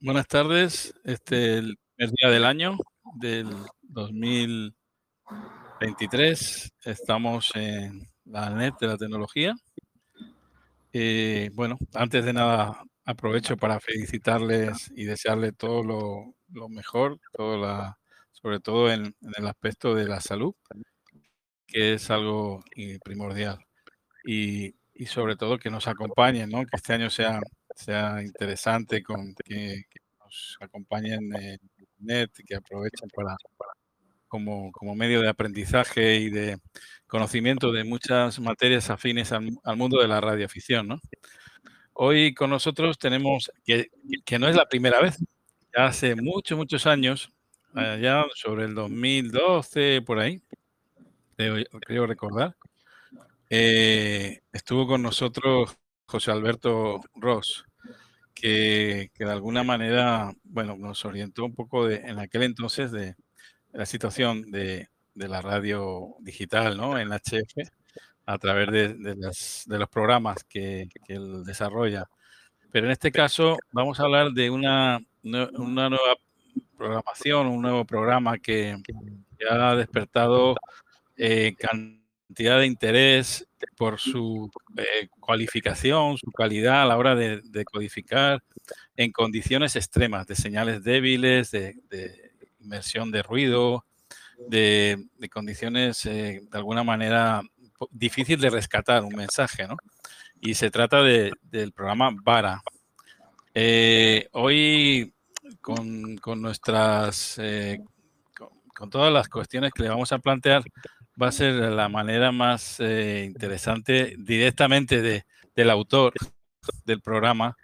Buenas tardes. Este el primer día del año del 2023. Estamos en la net de la tecnología. Eh, bueno, antes de nada, aprovecho para felicitarles y desearles todo lo, mejor, todo la, sobre todo en, el aspecto de la salud, que es algo primordial. Y, y sobre todo que nos acompañen, ¿no? que este año sea, sea interesante, con, que, nos acompañen en Internet, que aprovechen para, como, como, medio de aprendizaje y de conocimiento de muchas materias afines al, mundo de la radioafición. ¿no? Hoy con nosotros tenemos, que, que no es la primera vez, ya hace muchos, muchos años, ya sobre el 2012, por ahí, creo, creo recordar, eh, estuvo con nosotros José Alberto Ross, que, de alguna manera, bueno, nos orientó un poco de, en aquel entonces de, la situación de, la radio digital, ¿no? En HF, a través de, los programas que, él desarrolla. Pero en este caso vamos a hablar de una, una nueva programación, un nuevo programa que, ha despertado eh, cantidad de interés por su eh, cualificación, su calidad a la hora de, codificar en condiciones extremas, de señales débiles, de, inmersión de ruido, de, condiciones eh, de alguna manera difícil de rescatar un mensaje, ¿no? Y se trata del programa VARA. Eh, hoy, con, nuestras, con todas las cuestiones que le vamos a plantear, va a ser la manera más eh, interesante directamente de, del autor del programa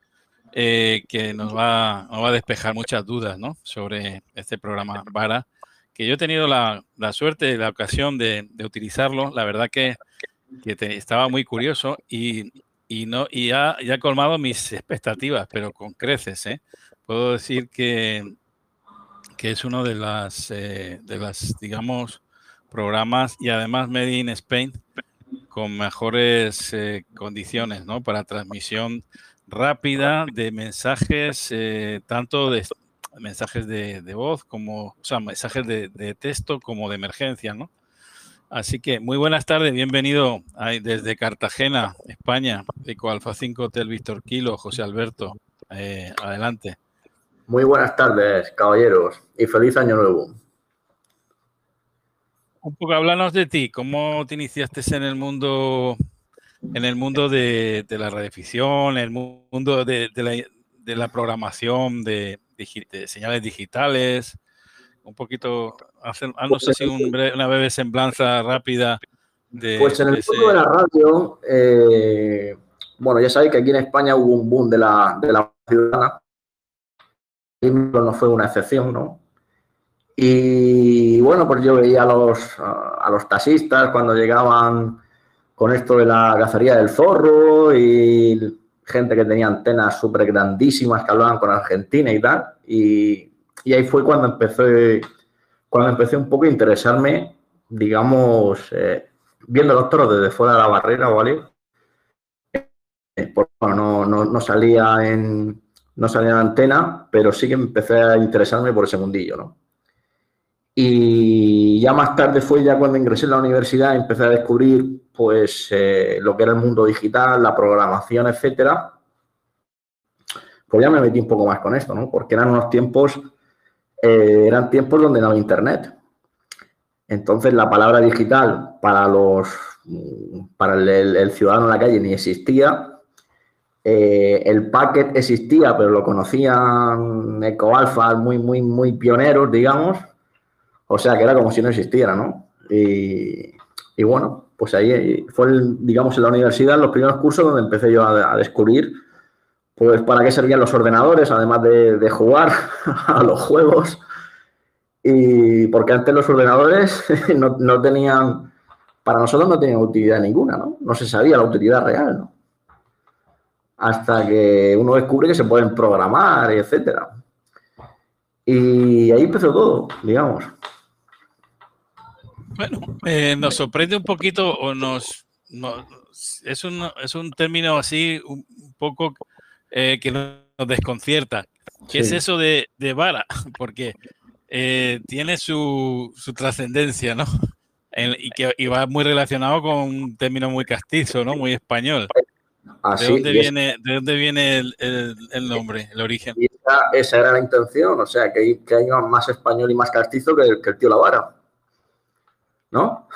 eh, que nos va, a despejar muchas dudas ¿no? sobre este programa VARA, que yo he tenido la, la suerte y la ocasión de, utilizarlo. La verdad que, que estaba muy curioso y, y, no, y ha, colmado mis expectativas, pero con creces. ¿eh? Puedo decir que, que es uno de las, de las digamos, programas y además Made in Spain con mejores eh, condiciones ¿no? para transmisión rápida de mensajes, eh, tanto de mensajes de, voz como, o sea, mensajes de, texto como de emergencia, ¿no? Así que muy buenas tardes, bienvenido desde Cartagena, España, Eco Alfa 5 Hotel Víctor Kilo, José Alberto, eh, adelante. Muy buenas tardes, caballeros, y feliz año nuevo un poco háblanos de ti, ¿cómo te iniciaste en el mundo en el mundo de, la radioficción, en el mundo de, la, programación de, señales digitales? Un poquito, haznos así una breve semblanza rápida de... Pues en el mundo de la radio, eh, bueno, ya sabéis que aquí en España hubo un boom de la, de la ciudadana. Y no fue una excepción, ¿no? Y bueno, pues yo veía a los, a los taxistas cuando llegaban con esto de la cacería del zorro y gente que tenía antenas súper grandísimas que hablaban con Argentina y tal. Y, ahí fue cuando empecé, cuando empecé un poco a interesarme, digamos, eh, viendo los toros desde fuera de la barrera, ¿vale? Eh, no, no, no, salía en, no salía en antena, pero sí que empecé a interesarme por ese mundillo, ¿no? Y ya más tarde fue ya cuando ingresé en la universidad, empecé a descubrir pues eh, lo que era el mundo digital, la programación, etcétera. Pues ya me metí un poco más con esto, ¿no? Porque eran unos tiempos, eh, eran tiempos donde no había internet. Entonces la palabra digital para los para el, ciudadano en la calle ni existía. Eh, el packet existía, pero lo conocían ecoalfa muy, muy, muy pioneros, digamos o sea, que era como si no existiera, ¿no? Y, bueno, pues ahí fue, digamos, en la universidad los primeros cursos donde empecé yo a, descubrir, pues, para qué servían los ordenadores, además de, jugar a los juegos. Y porque antes los ordenadores no, tenían, para nosotros no tenían utilidad ninguna, ¿no? No se sabía la utilidad real, ¿no? Hasta que uno descubre que se pueden programar, etcétera. Y ahí empezó todo, digamos. Bueno, eh, nos sorprende un poquito o nos, es, un, es un término así un poco eh, que nos desconcierta. ¿Qué es eso de, vara? Porque eh, tiene su, trascendencia, ¿no? y que va muy relacionado con un término muy castizo, ¿no? Muy español. ¿De, dónde viene, ¿De dónde viene el, nombre, el origen? esa, era la intención, o sea, que, que hay más español y más castizo que, que el tío La Vara. ¿No?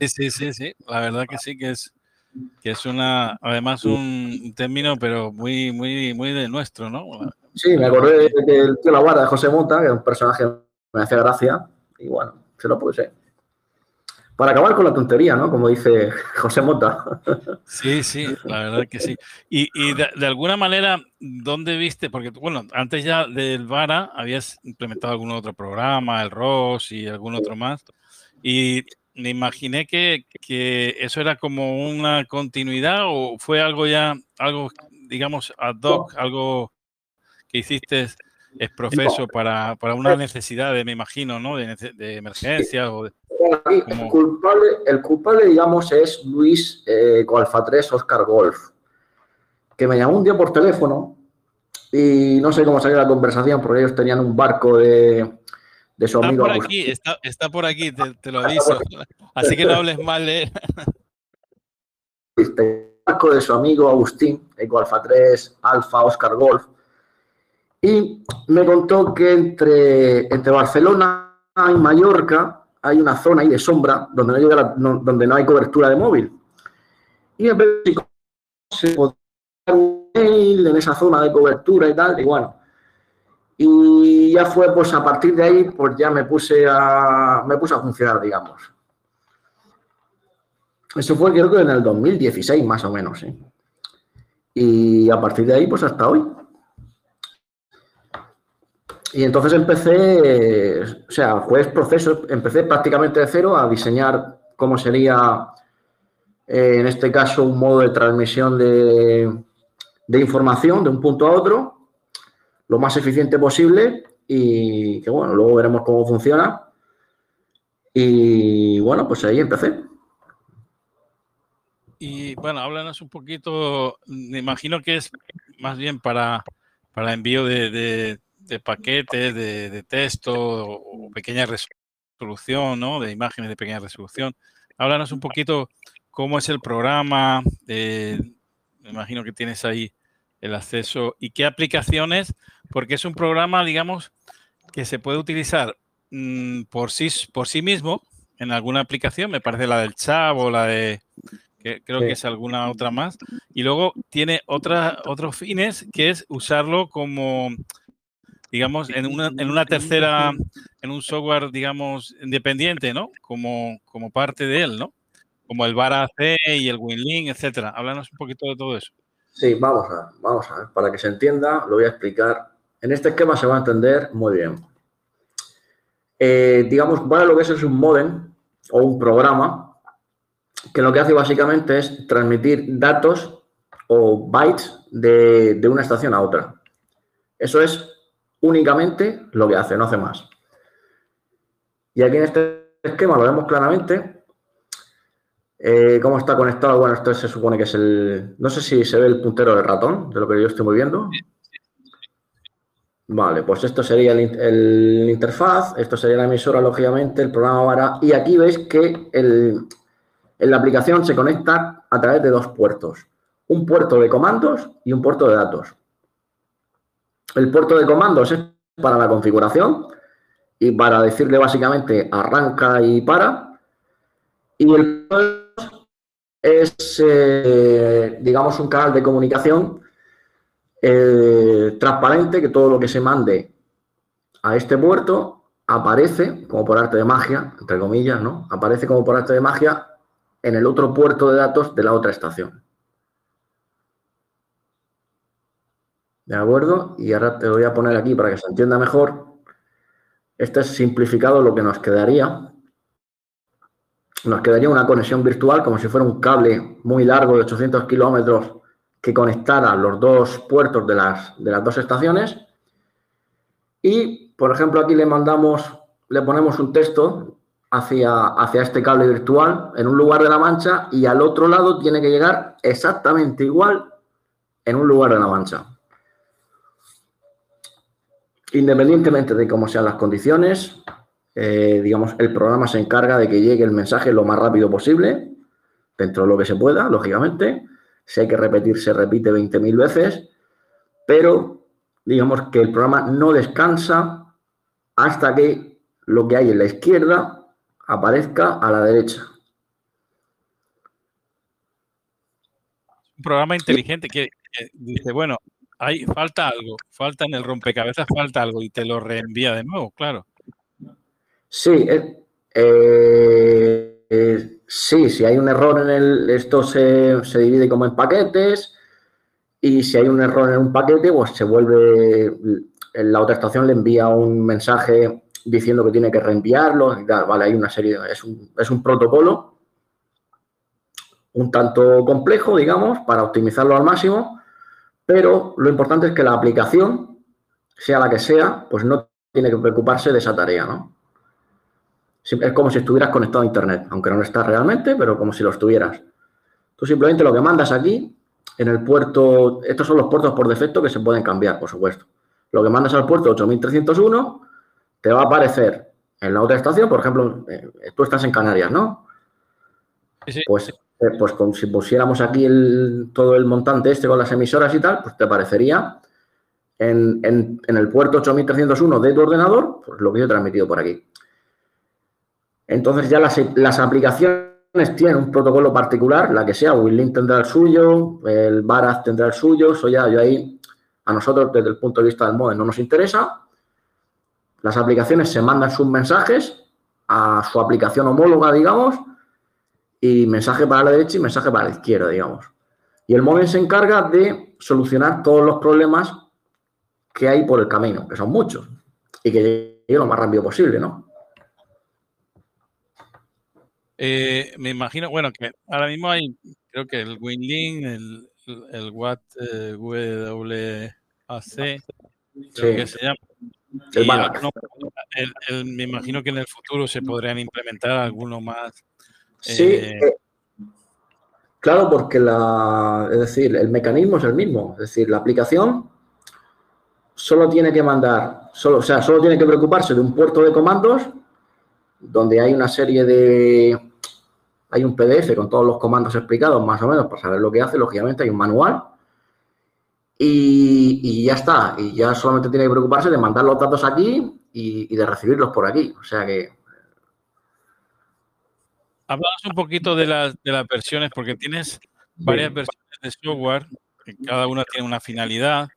Sí, sí, sí, sí. La verdad que sí, que es, que es una, además un término, pero muy, muy, muy de nuestro, ¿no? Sí, me acordé del tío La Vara de José Mota, que es un personaje que me hacía gracia, y bueno, se lo puse para acabar con la tontería, ¿no? Como dice José Mota. Sí, sí, la verdad que sí. Y, de, alguna manera, ¿dónde viste? Porque, bueno, antes ya del VARA habías implementado algún otro programa, el ROS y algún otro más. Y me imaginé que, que eso era como una continuidad o fue algo ya, algo, digamos, ad hoc, algo que hiciste es profeso para, para una necesidad, de, me imagino, ¿no? De, de emergencia o de el, culpable, el culpable, digamos, es Luis eh, Golfa 3 Oscar Golf, que me llamó un día por teléfono y no sé cómo salió la conversación, porque ellos tenían un barco de, de su amigo. Por aquí, está, está, por aquí, te, lo aviso. Así que no hables mal de él. El barco de su amigo Agustín, Golfa 3 Alfa Oscar Golf, y me contó que entre, entre Barcelona y Mallorca hay una zona ahí de sombra donde no, donde no hay cobertura de móvil. Y en vez de se podía en esa zona de cobertura y tal, y bueno. Y ya fue, pues a partir de ahí, pues ya me puse a, me puse a funcionar, digamos. Eso fue creo que en el 2016 más o menos, ¿eh? Y a partir de ahí, pues hasta hoy. Y entonces empecé, o sea, fue el proceso, empecé prácticamente de cero a diseñar cómo sería, eh, en este caso, un modo de transmisión de, información de un punto a otro, lo más eficiente posible y que bueno, luego veremos cómo funciona. Y bueno, pues ahí empecé. Y bueno, háblanos un poquito, me imagino que es más bien para, para envío de de paquetes de, texto o pequeña resolución, ¿no? De imágenes de pequeña resolución. Háblanos un poquito cómo es el programa. me imagino que tienes ahí el acceso y qué aplicaciones, porque es un programa, digamos, que se puede utilizar mm, por, sí, por sí mismo en alguna aplicación, me parece la del chat o la de, que creo que es alguna otra más, y luego tiene otra, otros fines, que es usarlo como digamos, en una, en una tercera, en un software, digamos, independiente, ¿no? Como, como parte de él, ¿no? Como el VAR y el WinLink, etcétera. Háblanos un poquito de todo eso. Sí, vamos a, vamos a ver. Para que se entienda, lo voy a explicar. En este esquema se va a entender muy bien. Eh, digamos, VAR lo que es es un modem o un programa que lo que hace básicamente es transmitir datos o bytes de, de una estación a otra. Eso es únicamente lo que hace, no hace más. Y aquí en este esquema lo vemos claramente. Eh, ¿Cómo está conectado? Bueno, esto se supone que es el... No sé si se ve el puntero del ratón, de lo que yo estoy moviendo. Vale, pues esto sería el, interfaz, esto sería la emisora, lógicamente, el programa VARA. Y aquí veis que el, la aplicación se conecta a través de dos puertos. Un puerto de comandos y un puerto de datos. El puerto de comandos es para la configuración y para decirle básicamente arranca y para. Y el es, eh, digamos, un canal de comunicación eh, transparente que todo lo que se mande a este puerto aparece como por arte de magia, entre comillas, ¿no? Aparece como por arte de magia en el otro puerto de datos de la otra estación. ¿De acuerdo? Y ahora te voy a poner aquí para que se entienda mejor. Este es simplificado lo que nos quedaría. Nos quedaría una conexión virtual como si fuera un cable muy largo de 800 kilómetros que conectara los dos puertos de las, de las dos estaciones. Y, por ejemplo, aquí le mandamos, le ponemos un texto hacia, hacia este cable virtual en un lugar de la mancha y al otro lado tiene que llegar exactamente igual en un lugar de la mancha. independientemente de cómo sean las condiciones, eh, digamos, el programa se encarga de que llegue el mensaje lo más rápido posible, dentro de lo que se pueda, lógicamente. Si hay que repetir, se repite 20.000 veces, pero digamos que el programa no descansa hasta que lo que hay en la izquierda aparezca a la derecha. Un programa inteligente que, dice, bueno, hay, falta algo, falta en el rompecabezas, falta algo y te lo reenvía de nuevo, claro. Sí, eh, eh, sí, si hay un error en el, esto se, se, divide como en paquetes y si hay un error en un paquete, pues se vuelve, la otra estación le envía un mensaje diciendo que tiene que reenviarlo, vale, hay una serie, es un, es un protocolo un tanto complejo, digamos, para optimizarlo al máximo, pero lo importante es que la aplicación, sea la que sea, pues no tiene que preocuparse de esa tarea, ¿no? Es como si estuvieras conectado a Internet, aunque no lo estás realmente, pero como si lo estuvieras. Tú simplemente lo que mandas aquí, en el puerto, estos son los puertos por defecto que se pueden cambiar, por supuesto. Lo que mandas al puerto 8301 te va a aparecer en la otra estación, por ejemplo, eh, tú estás en Canarias, ¿no? Sí, Pues, eh, pues si pusiéramos aquí todo el montante este con las emisoras y tal, pues te aparecería en, el puerto 8301 de tu ordenador, pues lo que yo he transmitido por aquí. Entonces ya las, aplicaciones tienen un protocolo particular, la que sea, WinLink tendrá el suyo, el Baraz tendrá el suyo, eso ya yo ahí, a nosotros desde el punto de vista del modem no nos interesa, las aplicaciones se mandan sus mensajes a su aplicación homóloga, digamos, y mensaje para la derecha y mensaje para la izquierda, digamos. Y el móvil se encarga de solucionar todos los problemas que hay por el camino, que son muchos, y que llegue lo más rápido posible, ¿no? Eh, me imagino, bueno, que ahora mismo hay, creo que el WinLink, el, el Watt eh, WAC, creo que se llama, me imagino que en el futuro se podrían implementar algunos más. Sí, eh, claro, porque la, es decir, el mecanismo es el mismo. Es decir, la aplicación solo tiene que mandar, solo, o sea, solo tiene que preocuparse de un puerto de comandos donde hay una serie de. Hay un PDF con todos los comandos explicados, más o menos, para saber lo que hace. Lógicamente, hay un manual y, ya está. Y ya solamente tiene que preocuparse de mandar los datos aquí y, de recibirlos por aquí. O sea que. Hablamos un poquito de las, de las versiones, porque tienes varias versiones de software, que cada una tiene una finalidad,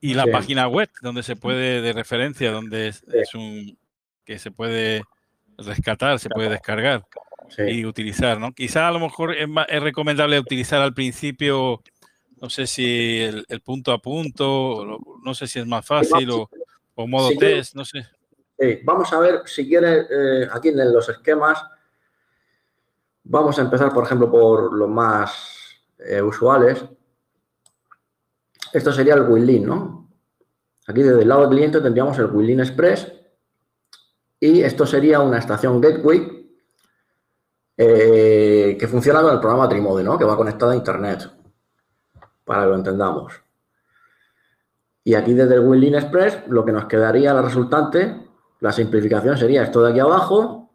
y la página web, donde se puede, de referencia, donde es, un que se puede rescatar, se puede descargar y utilizar, ¿no? Quizá a lo mejor es, es recomendable utilizar al principio no sé si el, punto a punto, no sé si es más fácil o, modo test, no sé. vamos a ver, si quieres, eh, aquí en los esquemas, vamos a empezar, por ejemplo, por los más eh, usuales. Esto sería el WinLink, ¿no? Aquí desde el lado del cliente tendríamos el WinLink Express y esto sería una estación Gateway eh, que funciona con el programa Trimode, ¿no? Que va conectada a Internet para que lo entendamos. Y aquí desde el WinLink Express lo que nos quedaría la resultante, la simplificación sería esto de aquí abajo,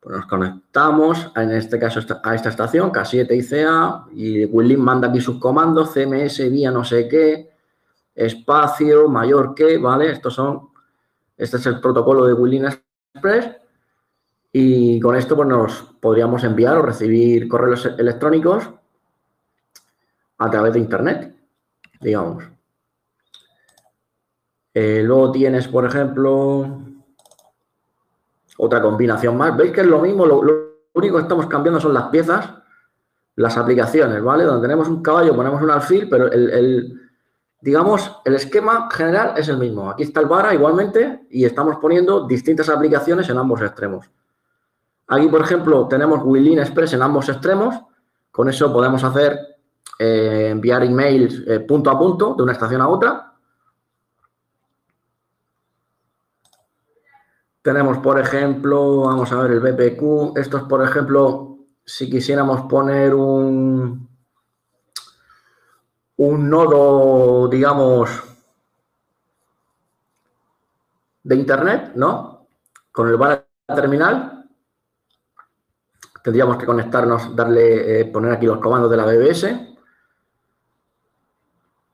pues nos conectamos, en este caso a esta estación, K7 ICA, y WinLink manda aquí sus comandos, CMS, vía no sé qué, espacio, mayor que, ¿vale? Estos son, este es el protocolo de WinLink Express, y con esto pues nos podríamos enviar o recibir correos electrónicos a través de Internet, digamos. Eh, luego tienes, por ejemplo, otra combinación más. ¿Veis que es lo mismo? Lo, único que estamos cambiando son las piezas, las aplicaciones, ¿vale? Donde tenemos un caballo, ponemos un alfil, pero el, digamos, el esquema general es el mismo. Aquí está el vara igualmente y estamos poniendo distintas aplicaciones en ambos extremos. Aquí, por ejemplo, tenemos Willin Express en ambos extremos. Con eso podemos hacer eh, enviar emails eh, punto a punto de una estación a otra. Tenemos, por ejemplo, vamos a ver el BPQ. Esto es, por ejemplo, si quisiéramos poner un, un nodo, digamos, de internet, ¿no? Con el VARA terminal. Tendríamos que conectarnos, darle, eh, poner aquí los comandos de la BBS.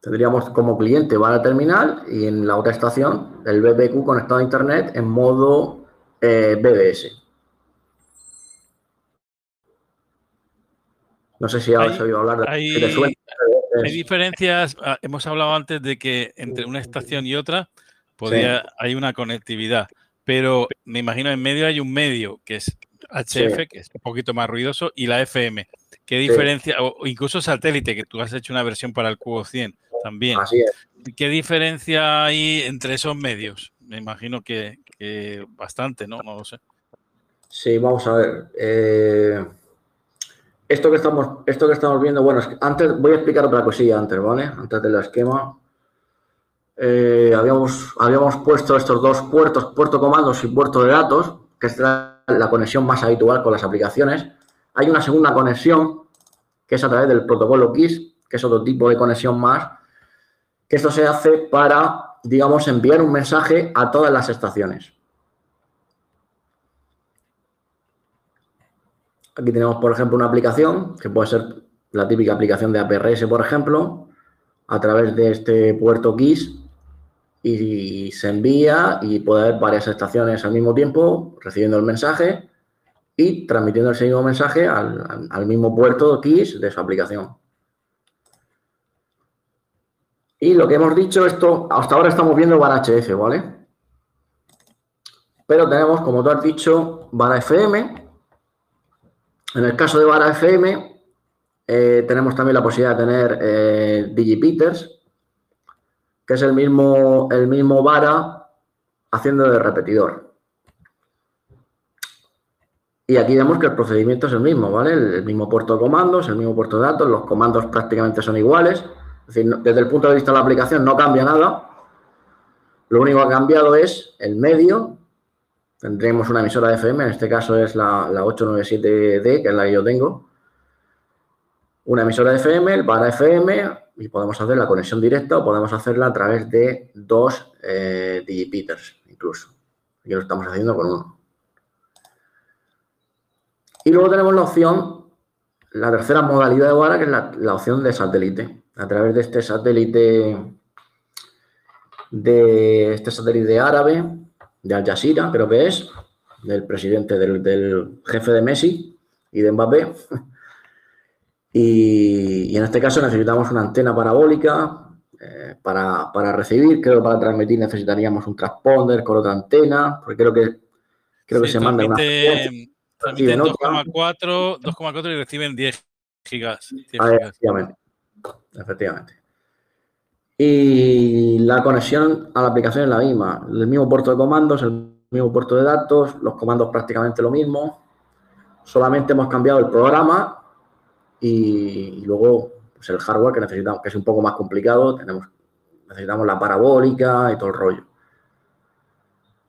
Tendríamos como cliente VARA terminal y en la otra estación el BBQ conectado a internet en modo eh, BBS. No sé si habéis oído hablar de... Hay, hay diferencias, ah, hemos hablado antes de que entre una estación y otra podría, hay una conectividad, pero me imagino en medio hay un medio que es HF, que es un poquito más ruidoso, y la FM. ¿Qué diferencia, o incluso satélite, que tú has hecho una versión para el Cubo 100 también? Así es. ¿Qué diferencia hay entre esos medios? Me imagino que, bastante, ¿no? No lo sé. Sí, vamos a ver. Eh, esto que estamos, esto que estamos viendo, bueno, antes voy a explicar otra cosilla antes, ¿vale? Antes del esquema. Eh, habíamos, habíamos puesto estos dos puertos, puerto comandos y puerto de datos, que es la, conexión más habitual con las aplicaciones. Hay una segunda conexión, que es a través del protocolo KISS, que es otro tipo de conexión más, que esto se hace para, digamos, enviar un mensaje a todas las estaciones. Aquí tenemos, por ejemplo, una aplicación, que puede ser la típica aplicación de APRS, por ejemplo, a través de este puerto KISS y se envía y puede haber varias estaciones al mismo tiempo recibiendo el mensaje y transmitiendo ese mismo mensaje al, mismo puerto KISS de su aplicación. Y lo que hemos dicho, esto hasta ahora estamos viendo VAR HF, ¿vale? Pero tenemos, como tú has dicho, VAR FM, en el caso de Vara FM, eh, tenemos también la posibilidad de tener eh, DigiPeters, que es el mismo, el mismo Vara haciendo de repetidor. Y aquí vemos que el procedimiento es el mismo, ¿vale? El, mismo puerto de comandos, el mismo puerto de datos, los comandos prácticamente son iguales. Es decir, desde el punto de vista de la aplicación no cambia nada. Lo único que ha cambiado es el medio Tendremos una emisora de FM, en este caso es la, 897D, que es la que yo tengo. Una emisora de FM, el para FM, y podemos hacer la conexión directa o podemos hacerla a través de dos eh, incluso. Aquí lo estamos haciendo con uno. Y luego tenemos la opción, la tercera modalidad de VARA, que es la, la, opción de satélite. A través de este satélite de este satélite árabe, de Al Jazeera, creo que es, del presidente, del, jefe de Messi y de Mbappé. Y, en este caso necesitamos una antena parabólica eh, para, recibir, creo que para transmitir necesitaríamos un transponder con otra antena, porque creo que creo que se manda una... Transmiten 2,4 y reciben 10 gigas. Ah, efectivamente. Efectivamente. Y la conexión a la aplicación es la misma, el mismo puerto de comandos, el mismo puerto de datos, los comandos prácticamente lo mismo, solamente hemos cambiado el programa y, luego pues el hardware que necesitamos, que es un poco más complicado, tenemos, necesitamos la parabólica y todo el rollo.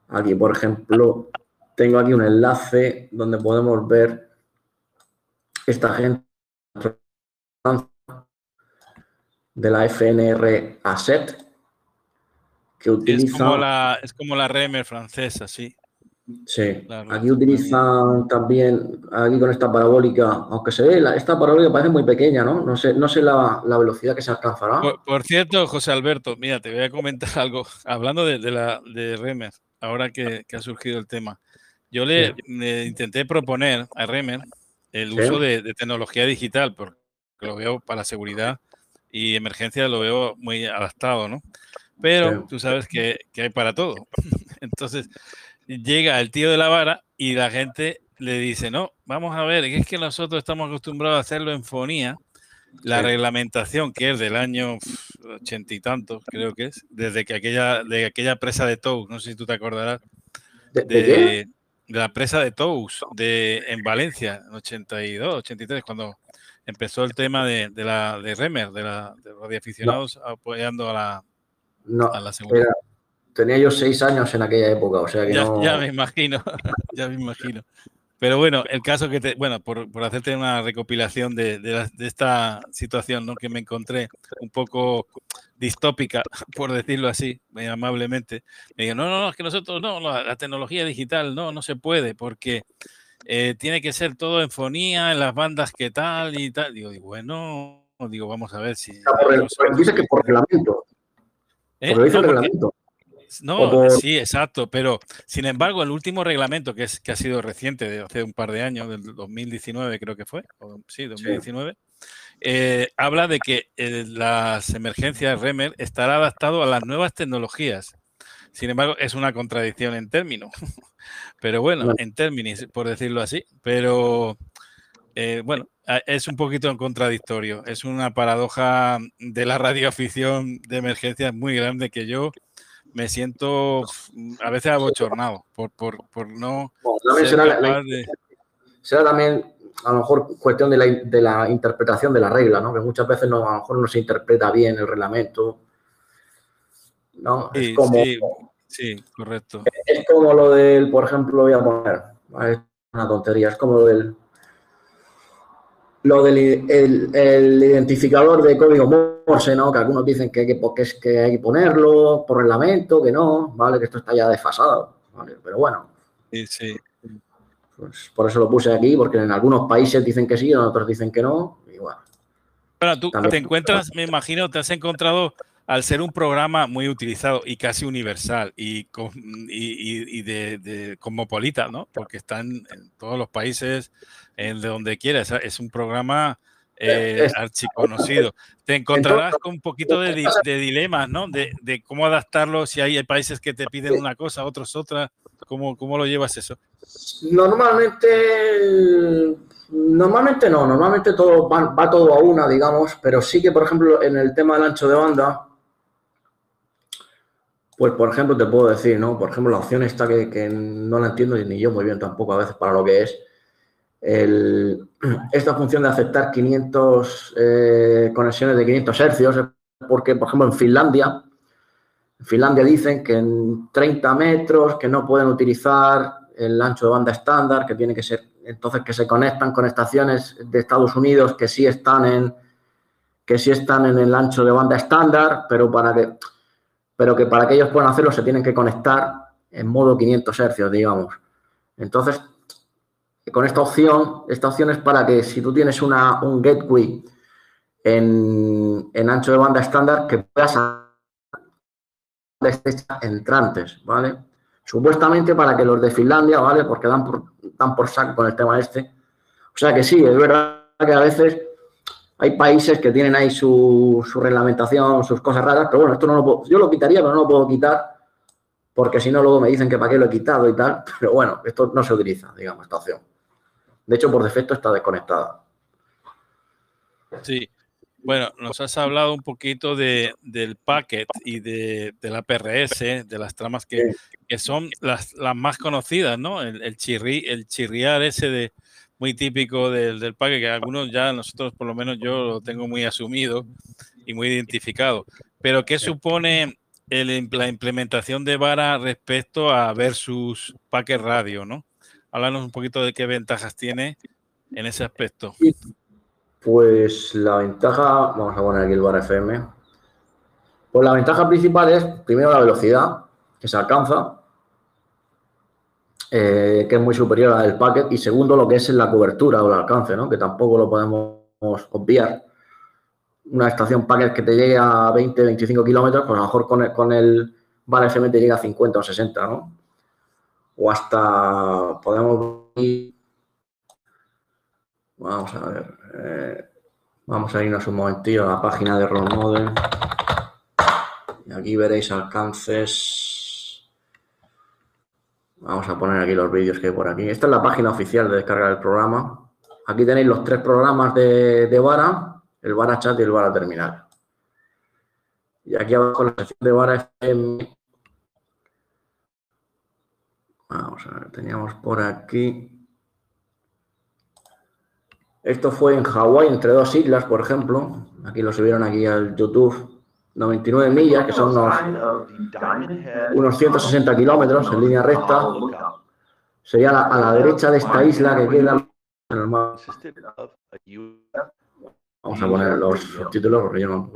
Aquí, por ejemplo, tengo aquí un enlace donde podemos ver esta gente de la FNR Asset, que utiliza... Es como la, es como la REMER francesa, sí. Sí, aquí utilizan también, aquí con esta parabólica, aunque se ve, esta parabólica parece muy pequeña, ¿no? No sé, no sé la, velocidad que se alcanzará. Por, cierto, José Alberto, mira, te voy a comentar algo. Hablando de, la de Remer, ahora que, ha surgido el tema, yo le, intenté proponer a Remer el uso de, de, tecnología digital, porque lo veo para la seguridad y emergencia lo veo muy adaptado, ¿no? Pero tú sabes que, que, hay para todo. Entonces, llega el tío de la vara y la gente le dice, no, vamos a ver, es que nosotros estamos acostumbrados a hacerlo en fonía. La reglamentación que es del año ochenta y tantos, creo que es, desde que aquella, de aquella presa de Tous, no sé si tú te acordarás, de, la presa de Tous de, en Valencia, en 82, 83, cuando empezó el tema de, la de Remer, de, la, de los radioaficionados apoyando a la, no, a la seguridad. Tenía yo seis años en aquella época, o sea que ya, no... ya me imagino, ya me imagino. Pero bueno, el caso que te, bueno, por, por hacerte una recopilación de, de, esta situación ¿no? que me encontré un poco distópica, por decirlo así, muy amablemente, me digo, no, no, no, es que nosotros no, la, tecnología digital no, no se puede porque eh, tiene que ser todo en fonía, en las bandas que tal y tal. Digo, bueno, digo, vamos a ver si... dice que por reglamento. ¿Eh? Por dice el reglamento. No, sí, exacto, pero sin embargo, el último reglamento que, es, que ha sido reciente, de hace un par de años, del 2019 creo que fue, sí, 2019, eh, habla de que eh, las emergencias REMER estará adaptado a las nuevas tecnologías. Sin embargo, es una contradicción en términos, pero bueno, en términos, por decirlo así, pero eh, bueno, es un poquito contradictorio. Es una paradoja de la radioafición de emergencias muy grande que yo me siento a veces abochornado por, por, por no será, también a lo mejor cuestión de la, de la, interpretación de la regla, ¿no? Que muchas veces no, a lo mejor no se interpreta bien el reglamento. ¿no? Sí, es como, sí, correcto. Es como lo del, por ejemplo, voy a poner, es una tontería, es como lo del lo del el, identificador de código Morse, ¿no? Que algunos dicen que hay que, que, que hay que ponerlo por reglamento, que no, ¿vale? Que esto está ya desfasado, ¿vale? Pero bueno. Sí, sí. Pues por eso lo puse aquí, porque en algunos países dicen que sí, en otros dicen que no, y bueno. Bueno, tú te encuentras, me imagino, te has encontrado al ser un programa muy utilizado y casi universal y, y, de, cosmopolita, ¿no? Porque están en todos los países, en de donde quieras. Es un programa eh, archiconocido. Te encontrarás con un poquito de, dilemas, ¿no? De, cómo adaptarlo, si hay países que te piden una cosa, otros otra. ¿Cómo, cómo lo llevas eso? Normalmente, normalmente no, normalmente todo va, va, todo a una, digamos, pero sí que, por ejemplo, en el tema del ancho de banda, pues, por ejemplo, te puedo decir, ¿no? Por ejemplo, la opción esta que, no la entiendo ni yo muy bien tampoco a veces para lo que es. esta función de aceptar 500 eh, conexiones de 500 hercios, porque, por ejemplo, en Finlandia, en Finlandia dicen que en 30 metros que no pueden utilizar el ancho de banda estándar, que tiene que ser, entonces que se conectan con estaciones de Estados Unidos que sí están en, que sí están en el ancho de banda estándar, pero para que pero que para que ellos puedan hacerlo se tienen que conectar en modo 500 hercios, digamos. Entonces, con esta opción, esta opción es para que si tú tienes una, un gateway en, ancho de banda estándar, que puedas entrantes, ¿vale? Supuestamente para que los de Finlandia, ¿vale? Porque dan por, dan por saco con el tema este. O sea que sí, es verdad que a veces hay países que tienen ahí su, reglamentación, sus cosas raras, pero bueno, esto no lo puedo, yo lo quitaría, pero no lo puedo quitar, porque si no luego me dicen que para qué lo he quitado y tal, pero bueno, esto no se utiliza, digamos, esta opción. De hecho, por defecto está desconectada. Sí. Bueno, nos has hablado un poquito de, del packet y de, la PRS, de las tramas que, son las, las, más conocidas, ¿no? El, el, chirri, el chirriar ese de, muy típico del, del parque, que algunos ya nosotros, por lo menos yo lo tengo muy asumido y muy identificado. Pero ¿qué supone el, la implementación de Vara respecto a versus Packet Radio, no? Háblanos un poquito de qué ventajas tiene en ese aspecto. Pues la ventaja, vamos a poner aquí el Vara FM. Pues la ventaja principal es, primero, la velocidad que se alcanza, eh, que es muy superior a la del packet, y segundo, lo que es la cobertura o el alcance, ¿no? que tampoco lo podemos obviar. Una estación packet que te llegue a 20, 25 kilómetros, pues a lo mejor con el, con el FM te llega a 50 o 60, ¿no? O hasta podemos. Vamos a ver. Eh, vamos a irnos un momentillo a la página de Role Y aquí veréis alcances. Vamos a poner aquí los vídeos que hay por aquí. Esta es la página oficial de descargar el programa. Aquí tenéis los tres programas de, de Vara, el Vara Chat y el Vara Terminal. Y aquí abajo la sección de Vara FM. Vamos a ver, teníamos por aquí. Esto fue en Hawái, entre dos islas, por ejemplo. Aquí lo subieron aquí al YouTube. 99 millas, que son unos, 160 kilómetros en línea recta. Sería a la, derecha de esta isla que queda en el mapa. Vamos a poner los subtítulos porque yo no.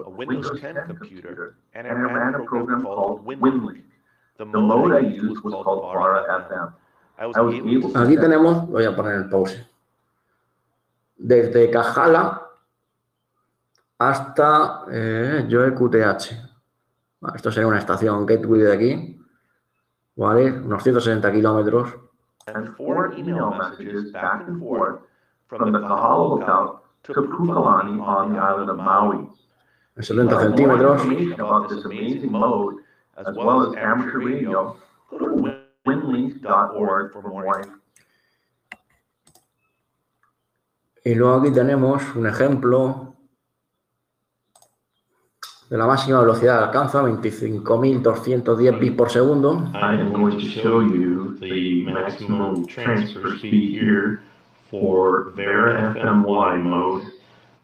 A Windows 10 computer and I ran a program called WinLink. The mode I used was called Vara FM. Aquí tenemos, voy a poner el pause. Desde Cajala hasta eh, Joe QTH. esto sería una estación Gateway de aquí. ¿Vale? Unos 160 kilómetros. And four email messages back and forth from the Kahala lookout to Pukalani on the island of Maui. 70 centímetros. Mode, as well as amateur radio, go to winlink.org for more Y luego aquí tenemos un ejemplo de la máxima velocidad de alcanza, 25.210 bits por segundo. I'm going to show you the maximum transfer speed here for Vera FMY mode.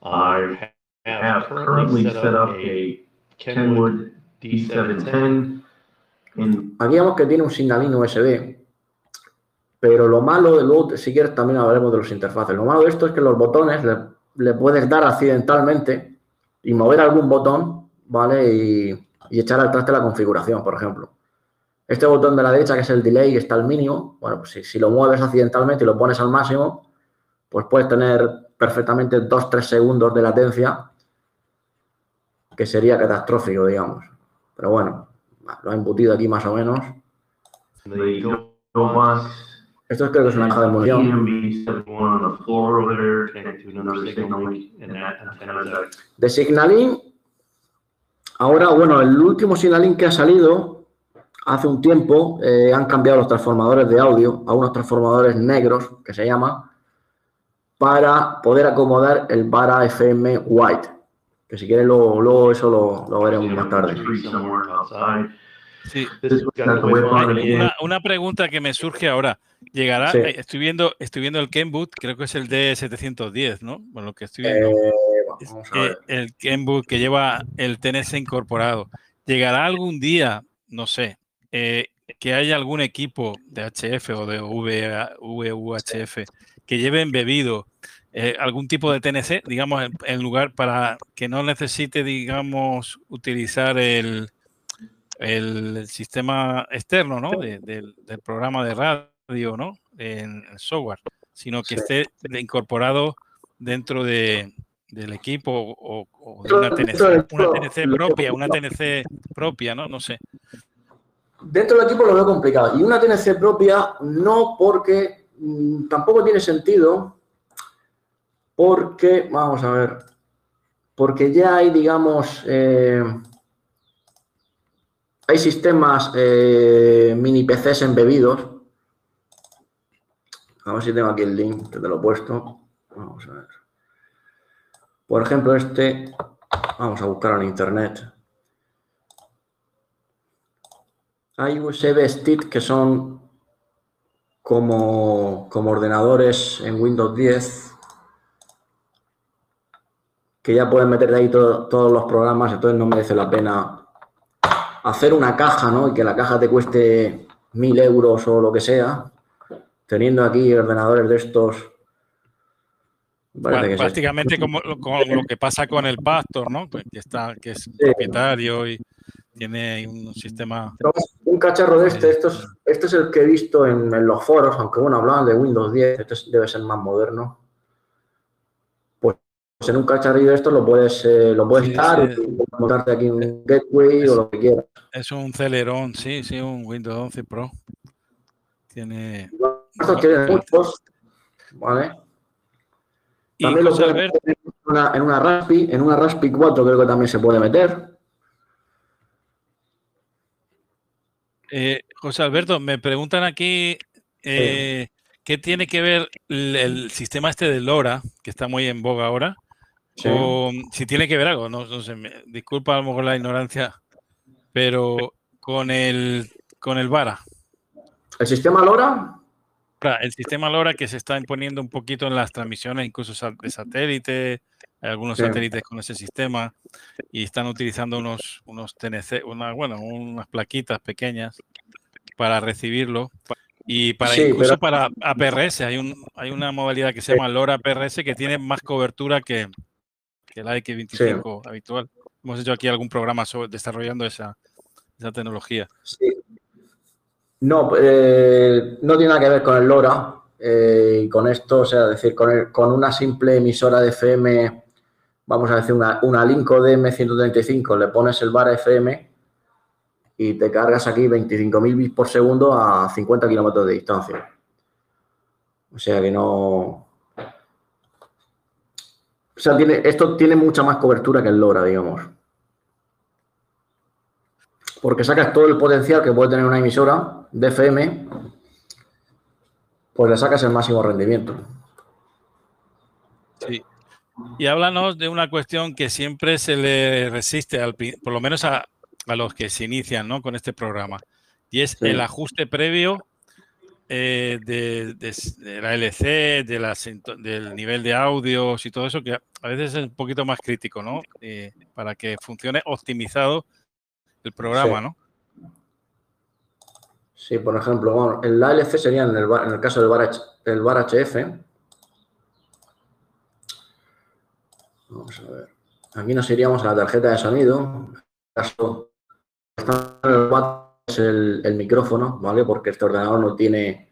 I have currently set up a Kenwood D710. Aquí vemos que tiene un signalín USB, pero lo malo de luego, si quieres, también hablaremos de los interfaces. Lo malo de esto es que los botones le, le puedes dar accidentalmente y mover algún botón, ¿vale? Y, y echar al traste la configuración, por ejemplo. Este botón de la derecha, que es el delay, está al mínimo. Bueno, pues si, si, lo mueves accidentalmente y lo pones al máximo, pues puedes tener perfectamente 2-3 segundos de latencia, que sería catastrófico, digamos. Pero bueno, lo ha embutido aquí más o menos. Esto es creo que es una caja de munición. De Signalin, ahora, bueno, el último Signalin que ha salido hace un tiempo, eh, han cambiado los transformadores de audio a unos transformadores negros, que se llama, para poder acomodar el Vara FM White. Que si quieres luego, eso lo, veremos más tarde. Sí. Una, pregunta que me surge ahora. Llegará, eh, estoy viendo, estoy viendo el Kenwood, creo que es el D710, ¿no? Bueno, lo que estoy viendo. Eh, el Kenwood que lleva el TNS incorporado. ¿Llegará algún día, no sé, eh, que haya algún equipo de HF o de VUHF que lleven bebido eh, algún tipo de TNC, digamos, en, lugar para que no necesite, digamos, utilizar el, el sistema externo, ¿no? del, programa de radio, ¿no? En el software, sino que esté incorporado dentro de, del equipo o, de una TNC, una TNC propia, una TNC propia, ¿no? No sé. Dentro del equipo lo veo complicado. Y una TNC propia no porque mm, tampoco tiene sentido porque, vamos a ver, porque ya hay, digamos, eh, hay sistemas eh, mini PCs embebidos. A ver si tengo aquí el link, que te lo he puesto. Vamos a ver. Por ejemplo, este, vamos a buscar en internet. Hay USB stick que son como, como ordenadores en Windows 10 que ya pueden meter de ahí todos los programas, entonces no merece la pena hacer una caja, ¿no? Y que la caja te cueste mil euros o lo que sea, teniendo aquí ordenadores de estos. prácticamente como, lo que pasa con el Pastor, ¿no? Que, está, que es propietario y tiene un sistema. Un cacharro de este, esto es, este es el que he visto en, los foros, aunque bueno, hablaban de Windows 10, este debe ser más moderno pues en un cacharrillo de esto lo puedes, eh, lo puedes estar, montarte aquí un gateway o lo que quieras. Es un Celeron, sí, sí, un Windows 11 Pro. Tiene. Estos tienen muchos, ¿vale? También lo puedes en una, en una Raspi, en una Raspi 4 creo que también se puede meter. Eh, José Alberto, me preguntan aquí eh, qué tiene que ver el, el, sistema este de LoRa, que está muy en boga ahora, o si tiene que ver algo, no, sé, disculpa a lo mejor la ignorancia, pero con el, con el VARA. ¿El sistema LoRa? el sistema LoRa que se está imponiendo un poquito en las transmisiones, incluso de satélite, hay algunos satélites con ese sistema y están utilizando unos, unos TNC, una, bueno, unas plaquitas pequeñas para recibirlo. Y para incluso para APRS hay, un, hay una modalidad que se llama LoRa APRS que tiene más cobertura que, que la X25 habitual. Hemos hecho aquí algún programa desarrollando esa, tecnología. Sí. No, eh, no tiene nada que ver con el LoRa eh, y con esto, o sea, decir, con, con una simple emisora de FM, vamos a decir, una, una Linko DM135, le pones el bar FM y te cargas aquí 25.000 bits por segundo a 50 kilómetros de distancia. O sea que no, o sea, tiene, esto tiene mucha más cobertura que el LoRa, digamos. Porque sacas todo el potencial que puede tener una emisora de FM, pues le sacas el máximo rendimiento. Sí. Y háblanos de una cuestión que siempre se le resiste, al, por lo menos a, los que se inician ¿no? con este programa, y es el ajuste previo eh, de, la LC, de la, del nivel de audios y todo eso, que a veces es un poquito más crítico, ¿no? Eh, para que funcione optimizado el programa, ¿no? Sí, por ejemplo, bueno, el ALC sería en el, en el caso del bar, el bar HF. Vamos a ver. Aquí nos iríamos a la tarjeta de sonido. En caso, es el, micrófono, ¿vale? Porque este ordenador no tiene,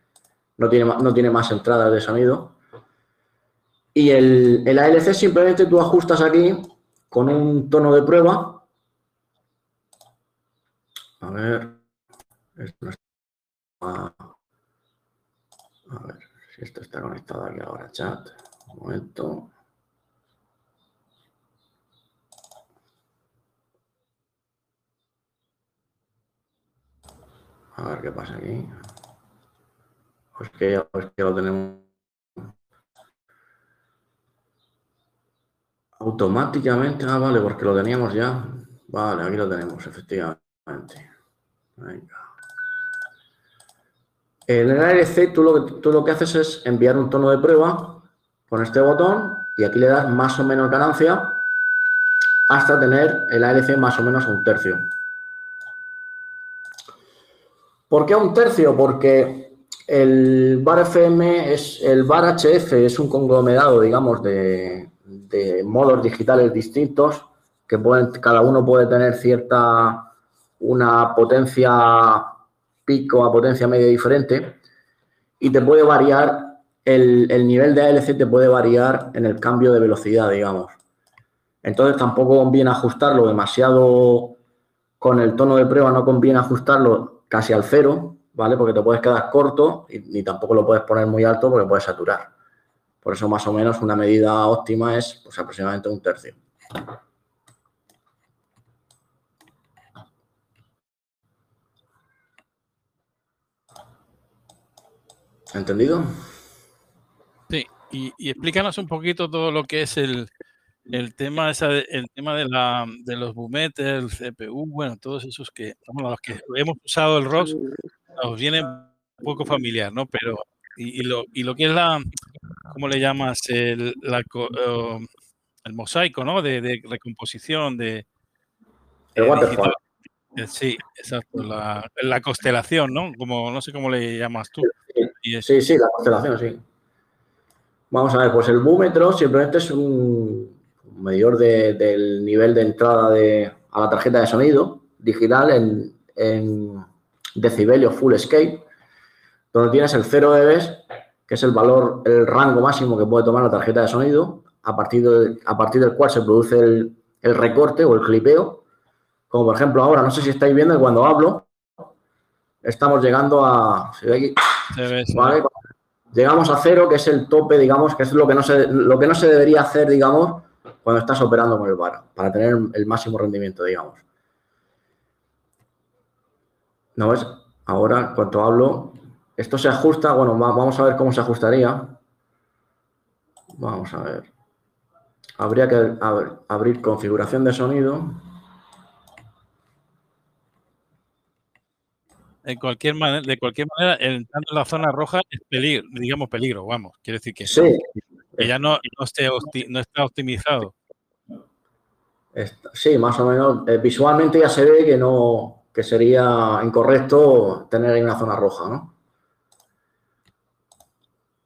no tiene, no tiene más entradas de sonido. Y el, el ALC simplemente tú ajustas aquí con un tono de prueba. A ver. A ver si esto está conectado aquí ahora, chat. Un momento. A ver qué pasa aquí. Pues que, pues que lo tenemos. Automáticamente, ah, vale, porque lo teníamos ya. Vale, aquí lo tenemos, efectivamente. En el ARC tú lo, que, tú lo que haces es enviar un tono de prueba con este botón y aquí le das más o menos ganancia hasta tener el ARC más o menos un tercio. ¿Por qué un tercio? Porque el bar FM es, el bar HF es un conglomerado, digamos, de, modos digitales distintos que pueden, cada uno puede tener cierta, una potencia pico a potencia media diferente y te puede variar, el, el nivel de ALC te puede variar en el cambio de velocidad, digamos. Entonces tampoco conviene ajustarlo demasiado con el tono de prueba, no conviene ajustarlo casi al cero, ¿vale? Porque te puedes quedar corto y ni tampoco lo puedes poner muy alto porque puedes saturar. Por eso más o menos una medida óptima es pues, aproximadamente un tercio. ¿Entendido? Sí, y, explícanos un poquito todo lo que es el, el tema, esa, el tema de, la, de los bumetes, el CPU, bueno, todos esos que, los que hemos usado el ROS, nos viene un poco familiar, ¿no? Pero, y, lo, y lo que es la, ¿cómo le llamas? El, la, um, el mosaico, ¿no? De, recomposición, de... El waterfall. Eh, sí, exacto, la, la, constelación, ¿no? Como, no sé cómo le llamas tú. Sí, sí, la constelación, sí. Vamos a ver, pues el búmetro simplemente es un, medidor del nivel de entrada de, a la tarjeta de sonido digital en, en decibelio full escape, donde tienes el 0 dB, que es el valor, el rango máximo que puede tomar la tarjeta de sonido, a partir, de, a partir del cual se produce el, recorte o el clipeo. Como por ejemplo ahora, no sé si estáis viendo que cuando hablo, estamos llegando a... Llegamos a cero, que es el tope, digamos, que es lo que no se, lo que no se debería hacer, digamos, cuando estás operando con el bar, para tener el máximo rendimiento, digamos. ¿No ves? Ahora, cuando hablo, esto se ajusta, bueno, vamos a ver cómo se ajustaría. Vamos a ver. Habría que abrir configuración de sonido. En cualquier manera, de cualquier manera, entrando en la zona roja es peligro, digamos peligro, vamos. Quiere decir que, sí. Que ya no, no, esté no está optimizado. Sí, más o menos. Eh, visualmente ya se ve que no, que sería incorrecto tener ahí una zona roja, ¿no?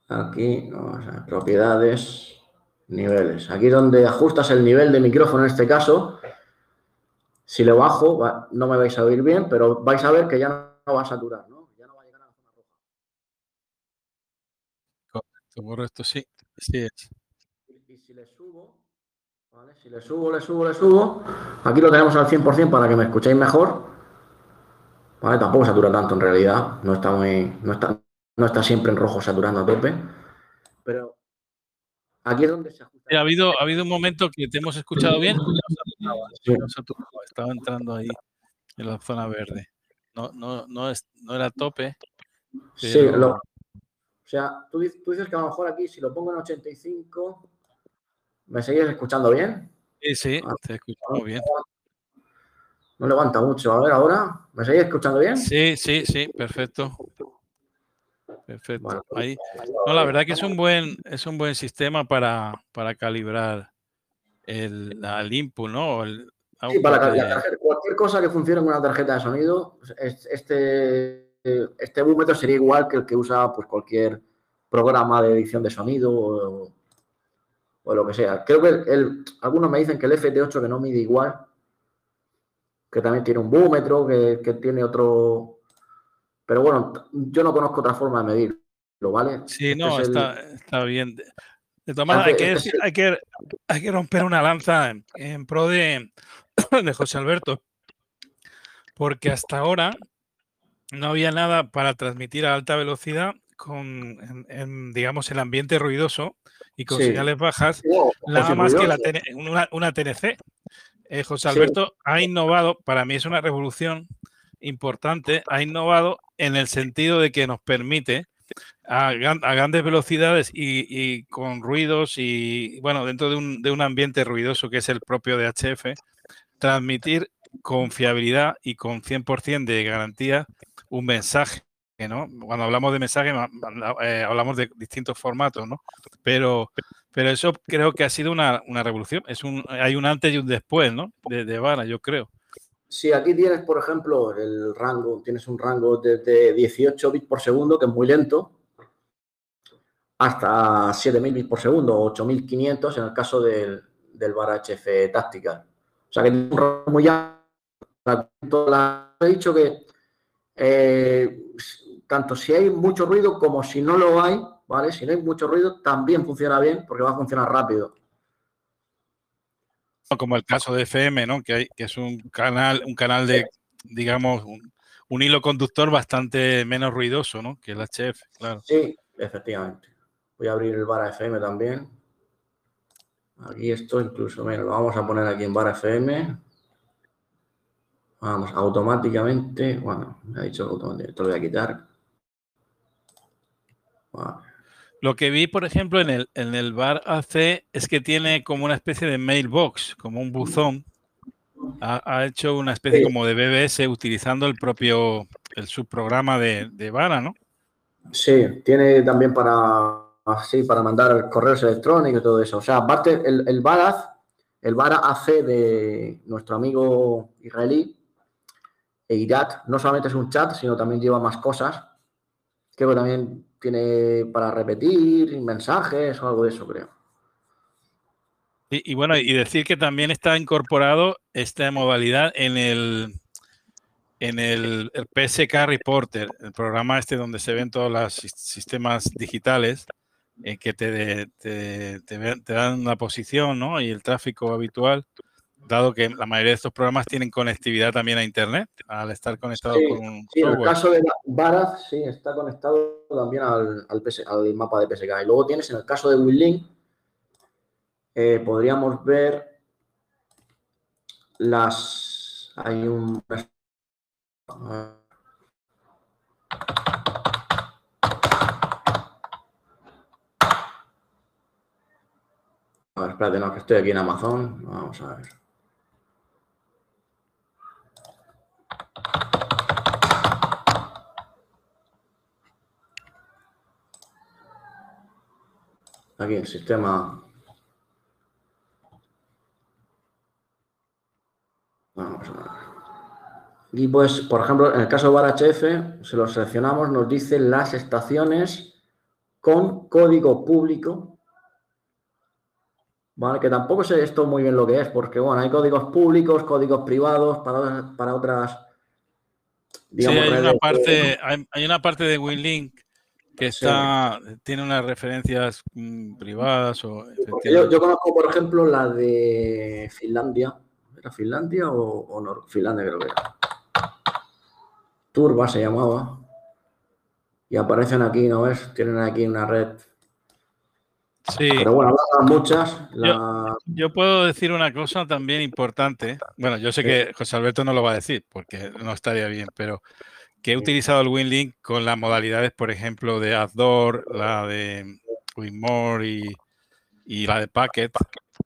Aquí, vamos a ver, propiedades, niveles. Aquí es donde ajustas el nivel de micrófono en este caso. Si lo bajo, no me vais a oír bien, pero vais a ver que ya no va a saturar, ¿no? Ya no va a llegar a la zona roja. Correcto, correcto, sí. Sí es. Y si le subo, ¿vale? Si le subo, le subo, le subo, aquí lo tenemos al 100% para que me escuchéis mejor. ¿Vale? Tampoco satura tanto en realidad, no está muy, no está, no está siempre en rojo saturando a tope. Pero aquí es donde se ajusta. ha, habido, ha habido un momento que te hemos escuchado bien. Estaba entrando ahí en la zona verde. No, no, no, es, no era tope. Sí, lo, o sea, tú, tú, dices que a lo mejor aquí, si lo pongo en 85, ¿me seguís escuchando bien? Sí, sí, ah, te escuchamos bien. No levanta mucho. A ver, ahora, ¿me seguís escuchando bien? Sí, sí, sí, perfecto. Perfecto. Ahí. No, la verdad que es un buen, es un buen sistema para, para calibrar el, el input, ¿no? El, sí, para calibrar cualquier cosa que funcione con una tarjeta de sonido, este, este búmetro sería igual que el que usa pues, cualquier programa de edición de sonido o, o lo que sea. Creo que el, algunos me dicen que el FT8 que no mide igual, que también tiene un búmetro, que, que tiene otro, pero bueno, yo no conozco otra forma de medirlo, ¿vale? Sí, este no, está, bien. De todas maneras, este hay que, hay, que, romper una lanza en, pro de, de José Alberto, porque hasta ahora no había nada para transmitir a alta velocidad con, en, digamos, el ambiente ruidoso y con señales bajas, nada más que la, una, TNC. Eh, José Alberto ha innovado, para mí es una revolución importante, ha innovado en el sentido de que nos permite a, grandes velocidades y, con ruidos y, bueno, dentro de un, de un, ambiente ruidoso que es el propio de HF, transmitir con fiabilidad y con 100% de garantía un mensaje, ¿no? Cuando hablamos de mensaje eh, hablamos de distintos formatos, ¿no? Pero, pero eso creo que ha sido una, una revolución. Es un, hay un antes y un después, ¿no? De, Vara, yo creo. Si aquí tienes, por ejemplo, el rango, tienes un rango de 18 bits por segundo, que es muy lento, hasta 7000 bits por segundo, 8500 en el caso del, del bar HF táctica. O sea que tiene un rango muy alto. He dicho que eh, tanto si hay mucho ruido como si no lo hay, ¿vale? Si no hay mucho ruido, también funciona bien porque va a funcionar rápido como el caso de FM, ¿no? Que, hay, que es un canal, un canal de, digamos, un, hilo conductor bastante menos ruidoso, ¿no? Que el HF, claro. Sí, efectivamente. Voy a abrir el bar FM también. Aquí esto incluso, menos lo vamos a poner aquí en bar FM. Vamos, automáticamente, bueno, me ha dicho automáticamente, esto lo voy a quitar. Lo que vi, por ejemplo, en el, en el bar AC es que tiene como una especie de mailbox, como un buzón. Ha, hecho una especie como de BBS utilizando el propio, el subprograma de, de Vara, ¿no? Sí, tiene también para, así, para mandar correos electrónicos y todo eso. O sea, aparte, el, el el VARA AC de nuestro amigo israelí, Eirat, no solamente es un chat, sino también lleva más cosas. Creo que también tiene para repetir mensajes o algo de eso, creo. Y, bueno, y decir que también está incorporado esta modalidad en el en el, PSK Reporter, el programa este donde se ven todos los sistemas digitales eh, que te, te, te, dan la posición ¿no? y el tráfico habitual dado que la mayoría de estos programas tienen conectividad también a Internet, al estar conectado con un sí, en el caso de Baraz, sí, está conectado también al, al, mapa de PSK. Y luego tienes, en el caso de WinLink, eh, podríamos ver las... Hay un... A ver, espérate, no, que estoy aquí en Amazon. Vamos a ver. Aquí el sistema. Vamos a ver. Y pues, por ejemplo, en el caso de VAR HF, si lo seleccionamos, nos dice las estaciones con código público, ¿vale? Que tampoco sé esto muy bien lo que es, porque bueno, hay códigos públicos, códigos privados para, para otras. Digamos, sí, hay, una parte, hay, una parte de WinLink que está, tiene unas referencias mm, privadas o yo, yo, conozco, por ejemplo, la de Finlandia. ¿Era Finlandia o, o no? Finlandia creo que era. Turba se llamaba. Y aparecen aquí, ¿no ves? Tienen aquí una red. Sí. Pero bueno, muchas. Yo, puedo decir una cosa también importante. Bueno, yo sé que José Alberto no lo va a decir porque no estaría bien, pero que he utilizado el WinLink con las modalidades, por ejemplo, de Addor, la de WinMore y, y la de Packet,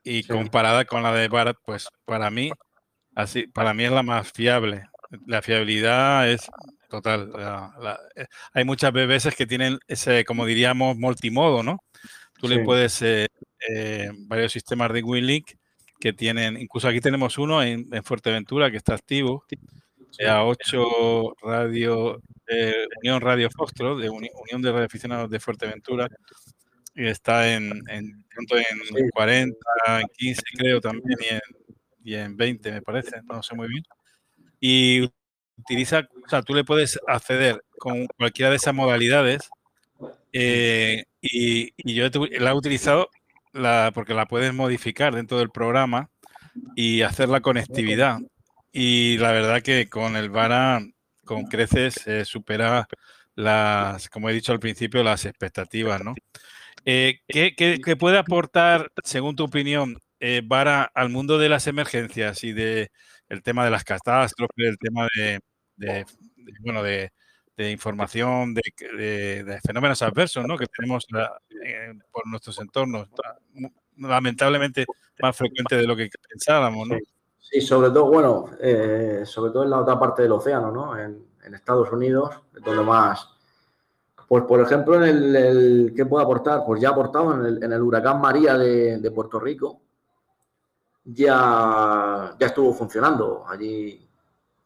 y comparada con la de Barat, pues para mí, así, para mí es la más fiable. La fiabilidad es total. Eh, hay muchas BBS que tienen ese, como diríamos, multimodo, ¿no? Tú le puedes, eh, eh, varios sistemas de WinLink que tienen, incluso aquí tenemos uno en, Fuerteventura que está activo, a 8 Radio, Unión Radio Fostro, de Unión de Radioaficionados de Fuerteventura, y está en, en, en 40, en 15 creo también, y en, y en 20 me parece, no sé muy bien. Y utiliza, o sea, tú le puedes acceder con cualquiera de esas modalidades eh, y, yo la he utilizado la, porque la puedes modificar dentro del programa y hacer la conectividad. Y la verdad que con el Vara, con creces, supera las, como he dicho al principio, las expectativas, ¿no? Eh, ¿qué, puede aportar, según tu opinión, eh, Vara al mundo de las emergencias y de el tema de las catástrofes, el tema de, de, bueno, de, información de, fenómenos adversos ¿no? que tenemos eh, por nuestros entornos, lamentablemente más frecuente de lo que pensábamos. ¿no? Sí, sobre todo, bueno, eh, sobre todo en la otra parte del océano, ¿no? En, Estados Unidos, donde más... Pues, por ejemplo, en el, ¿qué puede aportar? Pues ya ha aportado en el, en el huracán María de, Puerto Rico, ya, ya estuvo funcionando allí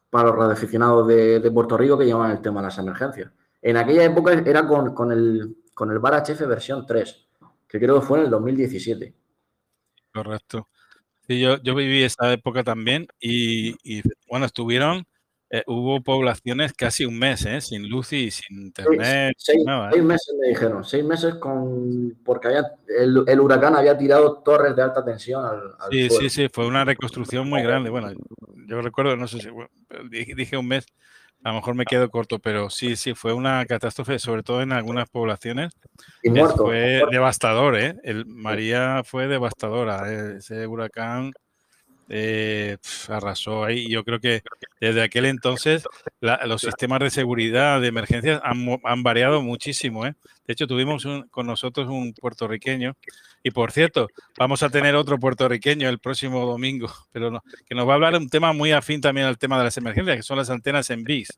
para los radioaficionados de, de Puerto Rico que llevan el tema de las emergencias. En aquella época era con, con el, con el Bar HF versión 3, que creo que fue en el 2017. Correcto. Sí, yo, yo viví esa época también y, y bueno, estuvieron eh, hubo poblaciones casi un mes, ¿eh? sin luz y sin internet. seis, ¿eh? meses me dijeron, seis meses con porque había, el, huracán había tirado torres de alta tensión al, Sí, sí, sí, fue una reconstrucción muy grande. Bueno, yo recuerdo, no sé si dije un mes, a lo mejor me quedo corto, pero sí, sí, fue una catástrofe, sobre todo en algunas poblaciones. Y muerto, fue devastador, ¿eh? El María fue devastadora, ese huracán eh, arrasó ahí. Yo creo que desde aquel entonces los sistemas de seguridad de emergencias han, variado muchísimo. ¿eh? De hecho, tuvimos con nosotros un puertorriqueño y por cierto, vamos a tener otro puertorriqueño el próximo domingo, pero que nos va a hablar de un tema muy afín también al tema de las emergencias, que son las antenas en bis.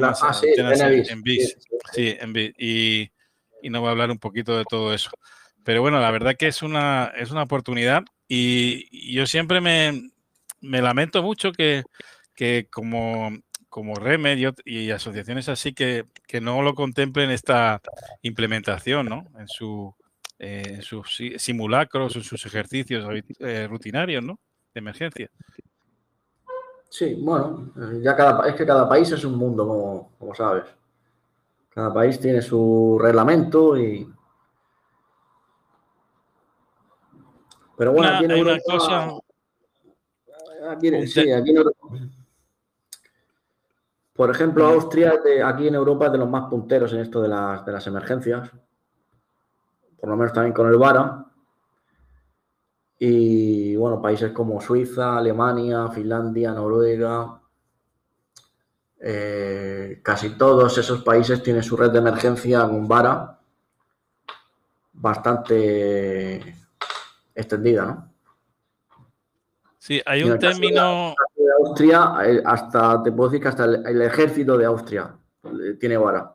ah, sí, en, bis. Sí, en bis. Y, y nos va a hablar un poquito de todo eso. Pero bueno, la verdad que es una, es una oportunidad y, yo siempre me, lamento mucho que, como, como Remed y, asociaciones así que, no lo contemplen esta implementación ¿no? en, su, en sus simulacros, en sus ejercicios eh, rutinarios ¿no? de emergencia. Sí, bueno, ya cada, es que cada país es un mundo, como, como sabes. Cada país tiene su reglamento y, Pero bueno, aquí en Europa. Por ejemplo, Austria, aquí en Europa, es de los más punteros en esto de las, de las emergencias. Por lo menos también con el VARA. Y bueno, países como Suiza, Alemania, Finlandia, Noruega. Eh, casi todos esos países tienen su red de emergencia con VARA bastante extendida, ¿no? Sí, hay un término. De Austria, eh, hasta te puedo decir que hasta el, ejército de Austria eh, tiene vara.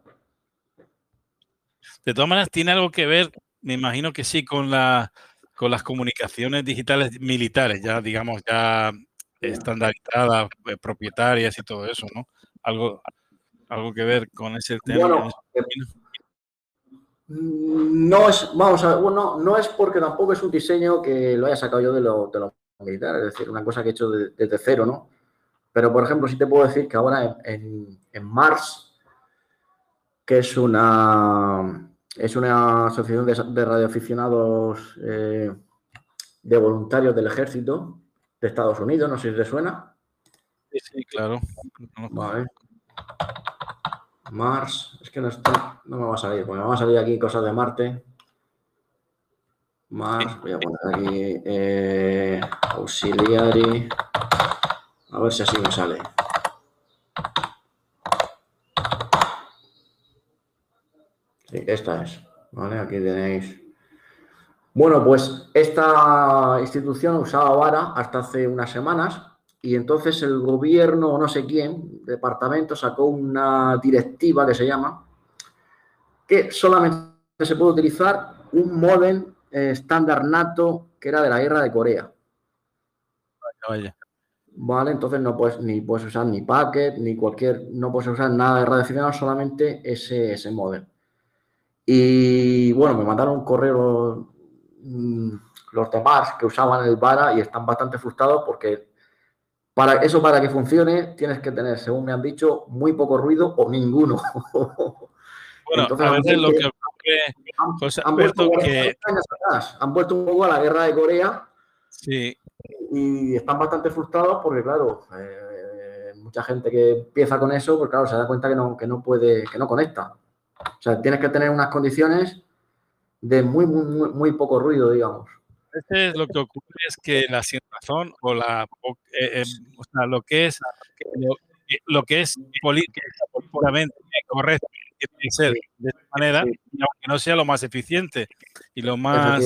De todas maneras, tiene algo que ver, me imagino que sí, con la con las comunicaciones digitales militares, ya digamos, ya estandarizadas, eh, propietarias y todo eso, ¿no? Algo, algo que ver con ese tema. No es, vamos a ver, bueno, no es porque tampoco es un diseño que lo haya sacado yo de lo, de militar, es decir, una cosa que he hecho desde cero, ¿no? Pero, por ejemplo, sí te puedo decir que ahora en, Mars, que es una, es una asociación de, radioaficionados eh, de voluntarios del ejército de Estados Unidos, no sé si te suena. Sí, sí, claro. Vale. Mars, es que no está, no me va a salir, porque me va a salir aquí cosas de Marte. Mars, voy a poner aquí eh, auxiliary. A ver si así me sale. Sí, esta es. Vale, aquí tenéis. Bueno, pues esta institución usaba vara hasta hace unas semanas y entonces el gobierno o no sé quién, departamento, sacó una directiva que se llama que solamente se puede utilizar un modem eh, estándar NATO que era de la guerra de Corea. Vale, entonces no puedes ni puedes usar ni packet ni cualquier, no puedes usar nada de radio solamente ese, ese modem. Y bueno, me mandaron un correo mm, los demás que usaban el VARA y están bastante frustrados porque para eso, para que funcione, tienes que tener, según me han dicho, muy poco ruido o ninguno. Bueno, Entonces, a veces lo que han, vuelto que... han vuelto un poco a la guerra de Corea. Sí. Y están bastante frustrados porque, claro, eh, mucha gente que empieza con eso, pues claro, se da cuenta que no, que no puede, que no conecta. O sea, tienes que tener unas condiciones de muy, muy, muy poco ruido, digamos. Veces lo que ocurre es que la sin razón o la eh, eh, o sea, lo que es lo, que es políticamente correcto tiene que ser de esta manera, aunque no sea lo más eficiente y lo más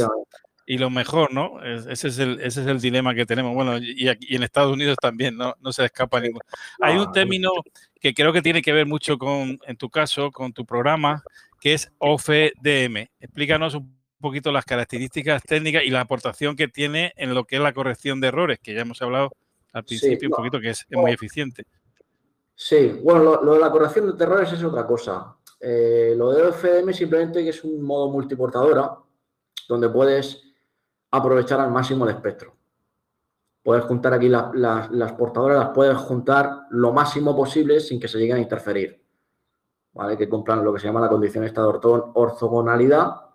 y lo mejor, ¿no? Ese es el, ese es el dilema que tenemos. Bueno, y, aquí, en Estados Unidos también, ¿no? No se escapa ninguno. Hay un término que creo que tiene que ver mucho con, en tu caso, con tu programa, que es OFDM. Explícanos un poquito las características técnicas y la aportación que tiene en lo que es la corrección de errores, que ya hemos hablado al principio un poquito, que es, muy eficiente. Sí, bueno, lo, de la corrección de errores es otra cosa. Eh, lo de OFM simplemente que es un modo multiportadora donde puedes aprovechar al máximo el espectro. Puedes juntar aquí las portadoras, las puedes juntar lo máximo posible sin que se lleguen a interferir. ¿Vale? Que cumplan lo que se llama la condición esta de ortogonalidad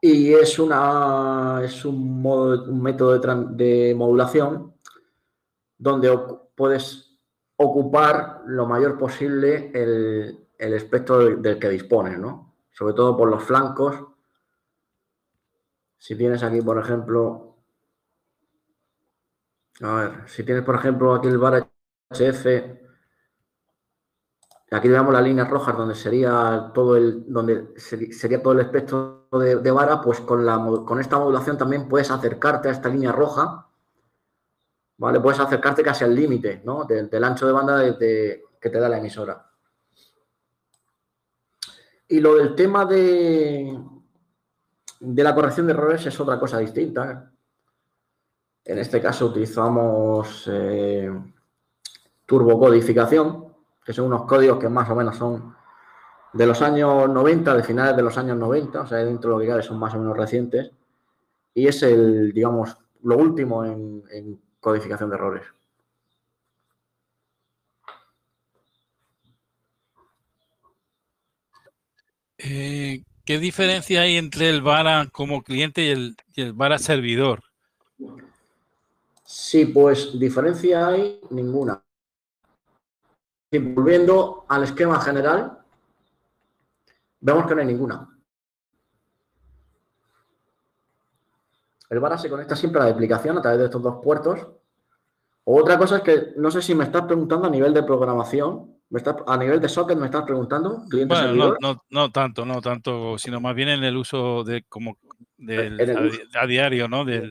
y es, una, es un, un método de, modulación donde puedes ocupar lo mayor posible el, espectro del, que dispones, ¿no? Sobre todo por los flancos. Si tienes aquí, por ejemplo, a ver, si tienes, por ejemplo, aquí el bar HF Aquí vemos las líneas rojas donde sería todo el, donde sería todo el espectro de, vara, pues con, la, con esta modulación también puedes acercarte a esta línea roja, ¿vale? Puedes acercarte casi al límite, ¿no? Del, ancho de banda que te da la emisora. Y lo del tema de, de la corrección de errores es otra cosa distinta. En este caso utilizamos eh, turbocodificación que son unos códigos que más o menos son de los años 90, de finales de los años 90, o sea, dentro de lo que cabe son más o menos recientes, y es el, digamos, lo último en, codificación de errores. Eh, ¿Qué diferencia hay entre el VARA como cliente y el, y VARA servidor? Sí, pues diferencia hay ninguna. Y volviendo al esquema general, vemos que no hay ninguna. El VARA se conecta siempre a la aplicación a través de estos dos puertos. Otra cosa es que no sé si me estás preguntando a nivel de programación, a nivel de socket me estás preguntando, bueno, no, tanto, no tanto, sino más bien en el uso de como a, diario, ¿no? Del,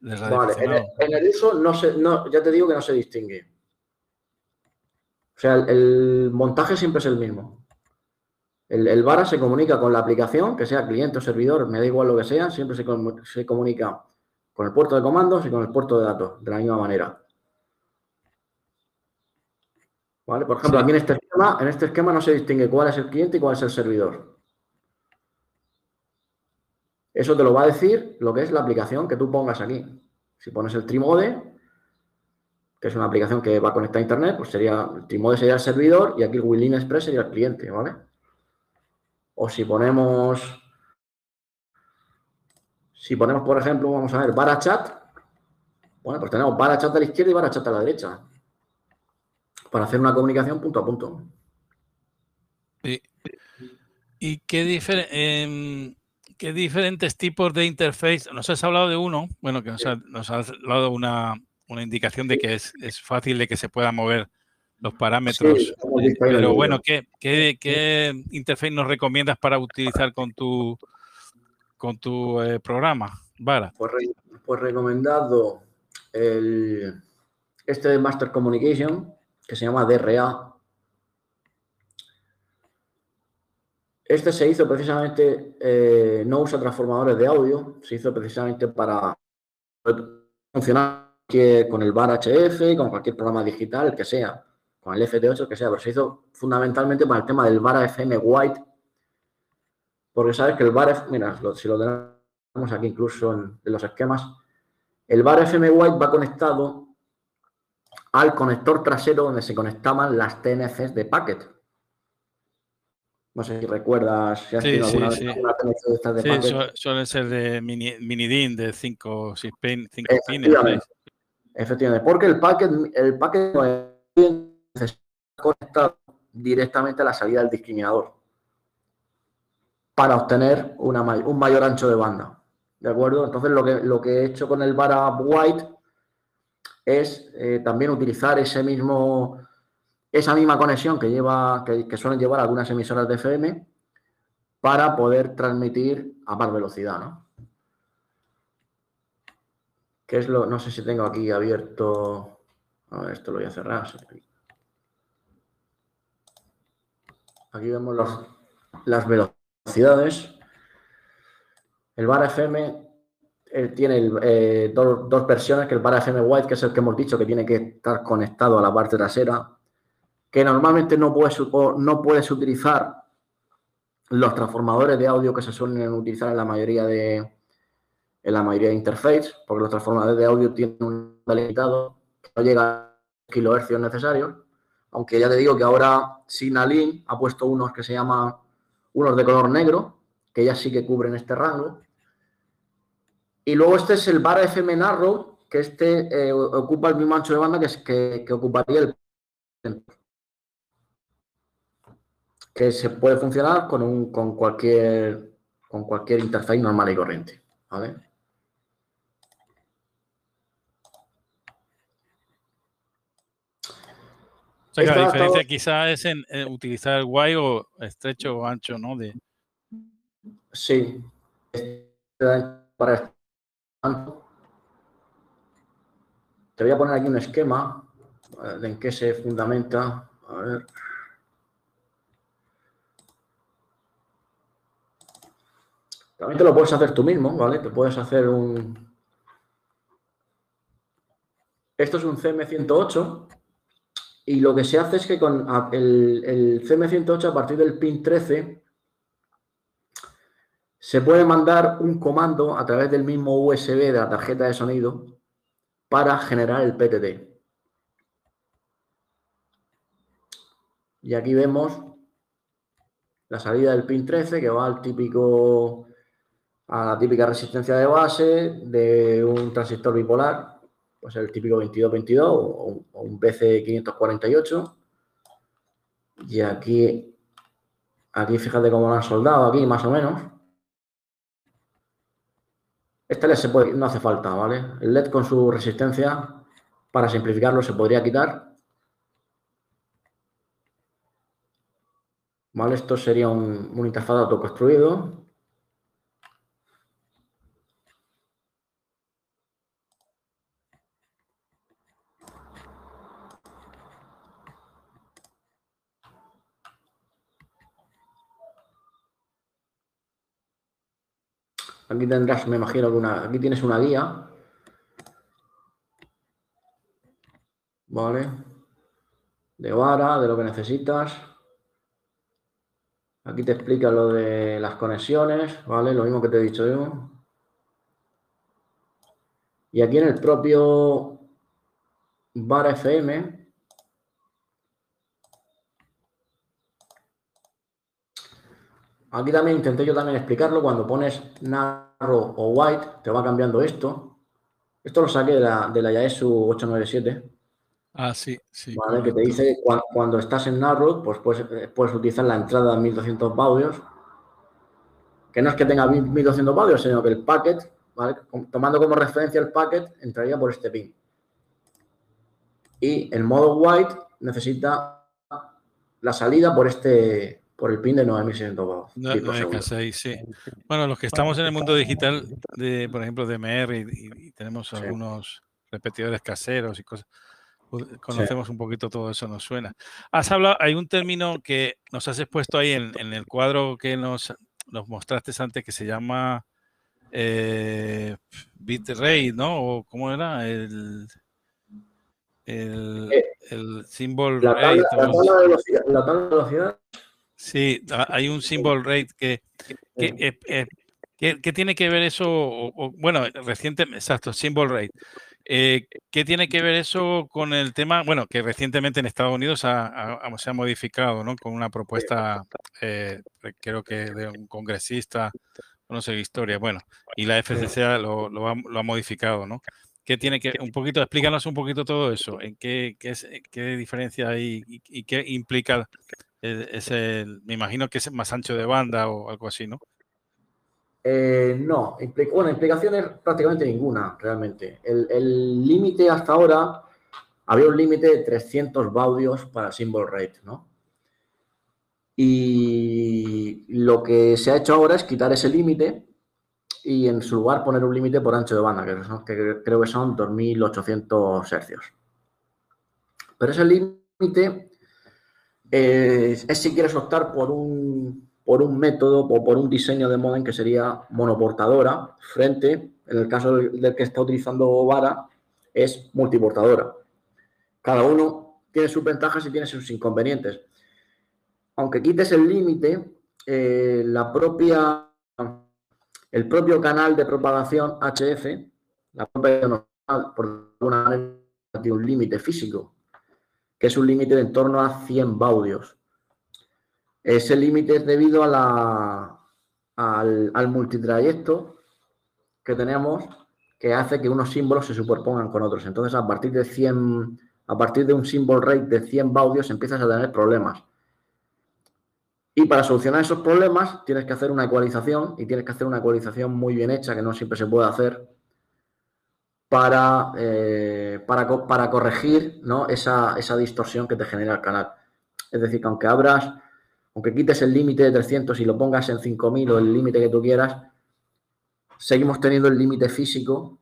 vale, en el, uso no se, no, ya te digo que no se distingue. O sea, el, montaje siempre es el mismo. El, el, VARA se comunica con la aplicación, que sea cliente o servidor, me da igual lo que sea, siempre se, se comunica con el puerto de comandos y con el puerto de datos, de la misma manera. ¿Vale? Por ejemplo, aquí en este, esquema, en este esquema no se distingue cuál es el cliente y cuál es el servidor. Eso te lo va a decir lo que es la aplicación que tú pongas aquí. Si pones el Trimode, que es una aplicación que va a conectar a Internet, pues sería, el Trimode sería el servidor y aquí el Willin Express sería el cliente, ¿vale? O si ponemos, si ponemos, por ejemplo, vamos a ver, Barachat, bueno, pues tenemos Barachat a la izquierda y Barachat a la derecha, para hacer una comunicación punto a punto. ¿Y qué, em, qué diferentes tipos de interface? Nos has hablado de uno, bueno, que nos, has dado una, indicación de que es, fácil de que se puedan mover los parámetros. pero bueno, ¿qué, qué, interface nos recomiendas para utilizar con tu, con tu eh, programa, Vara? Pues, pues recomendado el, este de Master Communication, que se llama DRA, Este se hizo precisamente, eh, no usa transformadores de audio, se hizo precisamente para funcionar con el bar HF, con cualquier programa digital, que sea, con el FT8, que sea, pero se hizo fundamentalmente para el tema del bar FM White, porque sabes que el bar, mira, si lo tenemos aquí incluso en, en los esquemas, el bar FM White va conectado al conector trasero donde se conectaban las TNCs de packet. No sé si recuerdas si has tenido alguna, sí, alguna de estas de sí, suelen ser de mini, mini DIN de 5 pin, pines. Efectivamente, porque el packet, el packet es conectado directamente a la salida del discriminador para obtener una, un mayor ancho de banda. ¿De acuerdo? Entonces, lo que, lo que he hecho con el Vara White es eh, también utilizar ese mismo esa misma conexión que, lleva, que, suelen llevar algunas emisoras de FM para poder transmitir a más velocidad, ¿no? ¿Qué es lo? No sé si tengo aquí abierto. A ver, esto lo voy a cerrar. Aquí vemos las velocidades. El bar FM eh, tiene eh, dos, versiones, que el bar FM White, que es el que hemos dicho que tiene que estar conectado a la parte trasera que normalmente no puedes, no puedes utilizar los transformadores de audio que se suelen utilizar en la mayoría de, en la mayoría de interface, porque los transformadores de audio tienen un limitado que no llega a kilohercios necesarios, aunque ya te digo que ahora Signalin ha puesto unos que se llaman unos de color negro, que ya sí que cubren este rango. Y luego este es el bar FM Narrow, que este eh, ocupa el mismo ancho de banda que, que, que ocuparía el que se puede funcionar con, un, con, cualquier, con cualquier interfaz normal y corriente. ¿vale? O sea, la diferencia quizás es en, utilizar el guay o estrecho o ancho, ¿no? De... Sí. Para Te voy a poner aquí un esquema de en qué se fundamenta. A ver. También te lo puedes hacer tú mismo, ¿vale? Te puedes hacer un... Esto es un CM108 y lo que se hace es que con el, el CM108 a partir del pin 13 se puede mandar un comando a través del mismo USB de la tarjeta de sonido para generar el PTT. Y aquí vemos la salida del pin 13 que va al típico a la típica resistencia de base de un transistor bipolar, pues el típico 2222 o, un BC548. Y aquí, aquí fíjate cómo lo han soldado aquí, más o menos. Este LED se puede, no hace falta, ¿vale? El LED con su resistencia, para simplificarlo, se podría quitar. ¿Vale? Esto sería un, un interfaz autoconstruido. Aquí tendrás, me imagino que una, aquí tienes una guía. ¿Vale? De vara, de lo que necesitas. Aquí te explica lo de las conexiones, ¿vale? Lo mismo que te he dicho yo. Y aquí en el propio bar FM, aquí también intenté yo también explicarlo, cuando pones narrow o white, te va cambiando esto. Esto lo saqué de la, de la Yaesu 897. Ah, sí, sí. ¿vale? Que te dice que cuando, estás en narrow, pues puedes, puedes utilizar la entrada de 1200 baudios, que no es que tenga 1200 baudios, sino que el packet Tomando como referencia el packet, entraría por este pin. Y el modo white necesita la salida por este por el pin de 9600 sí. Bueno, los que estamos en el mundo digital, de, por ejemplo, de MR y, tenemos algunos repetidores caseros y cosas, pues, conocemos un poquito todo eso, nos suena. Has hablado, hay un término que nos has expuesto ahí en, en el cuadro que nos, nos mostraste antes que se llama eh, bitrate, ¿no? ¿O ¿Cómo era? El, el, eh, el symbol la la, velocidad, la velocidad. Sí, hay un symbol rate que, que, eh, eh tiene que ver eso? O, bueno, reciente, exacto, symbol rate. Eh, ¿Qué tiene que ver eso con el tema? Bueno, que recientemente en Estados Unidos se ha modificado, ¿no? Con una propuesta, creo que de un congresista no sé historia, bueno, y la FCC lo, lo, ha, lo ha modificado, ¿no? ¿Qué tiene que, un poquito, explícanos un poquito todo eso, en qué, qué, qué diferencia hay y, qué implica ese, me imagino que es más ancho de banda o algo así, ¿no? Eh, no, bueno, implicaciones prácticamente ninguna, realmente. El límite hasta ahora, había un límite de 300 baudios para symbol rate, ¿no? Y lo que se ha hecho ahora es quitar ese límite y en su lugar poner un límite por ancho de banda, que, creo que son 2.800 hercios. Pero ese límite es si quieres optar por un, por un método o por un diseño de modem que sería monoportadora, frente, en el caso del, que está utilizando Vara, es multiportadora. Cada uno tiene sus ventajas y tiene sus inconvenientes aunque quites el límite, eh, la propia, el propio canal de propagación HF, la propia por alguna manera, tiene un límite físico, que es un límite de en torno a 100 baudios. Ese límite es debido a la, al, multitrayecto que tenemos que hace que unos símbolos se superpongan con otros. Entonces, a partir de 100, a partir de un symbol rate de 100 baudios, empiezas a tener problemas. Y para solucionar esos problemas tienes que hacer una ecualización y tienes que hacer una ecualización muy bien hecha, que no siempre se puede hacer, para, eh, para, corregir esa, distorsión que te genera el canal. Es decir, que aunque abras, aunque quites el límite de 300 y lo pongas en 5000 o el límite que tú quieras, seguimos teniendo el límite físico,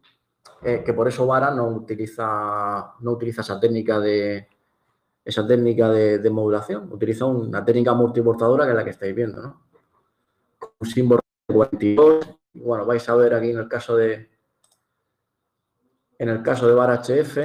eh, que por eso Vara no utiliza, no utiliza esa técnica de, esa técnica de, modulación. Utiliza una técnica multiportadora que es la que estáis viendo, ¿no? Un símbolo de 42. bueno, vais a ver aquí en el caso de en el caso de bar HF.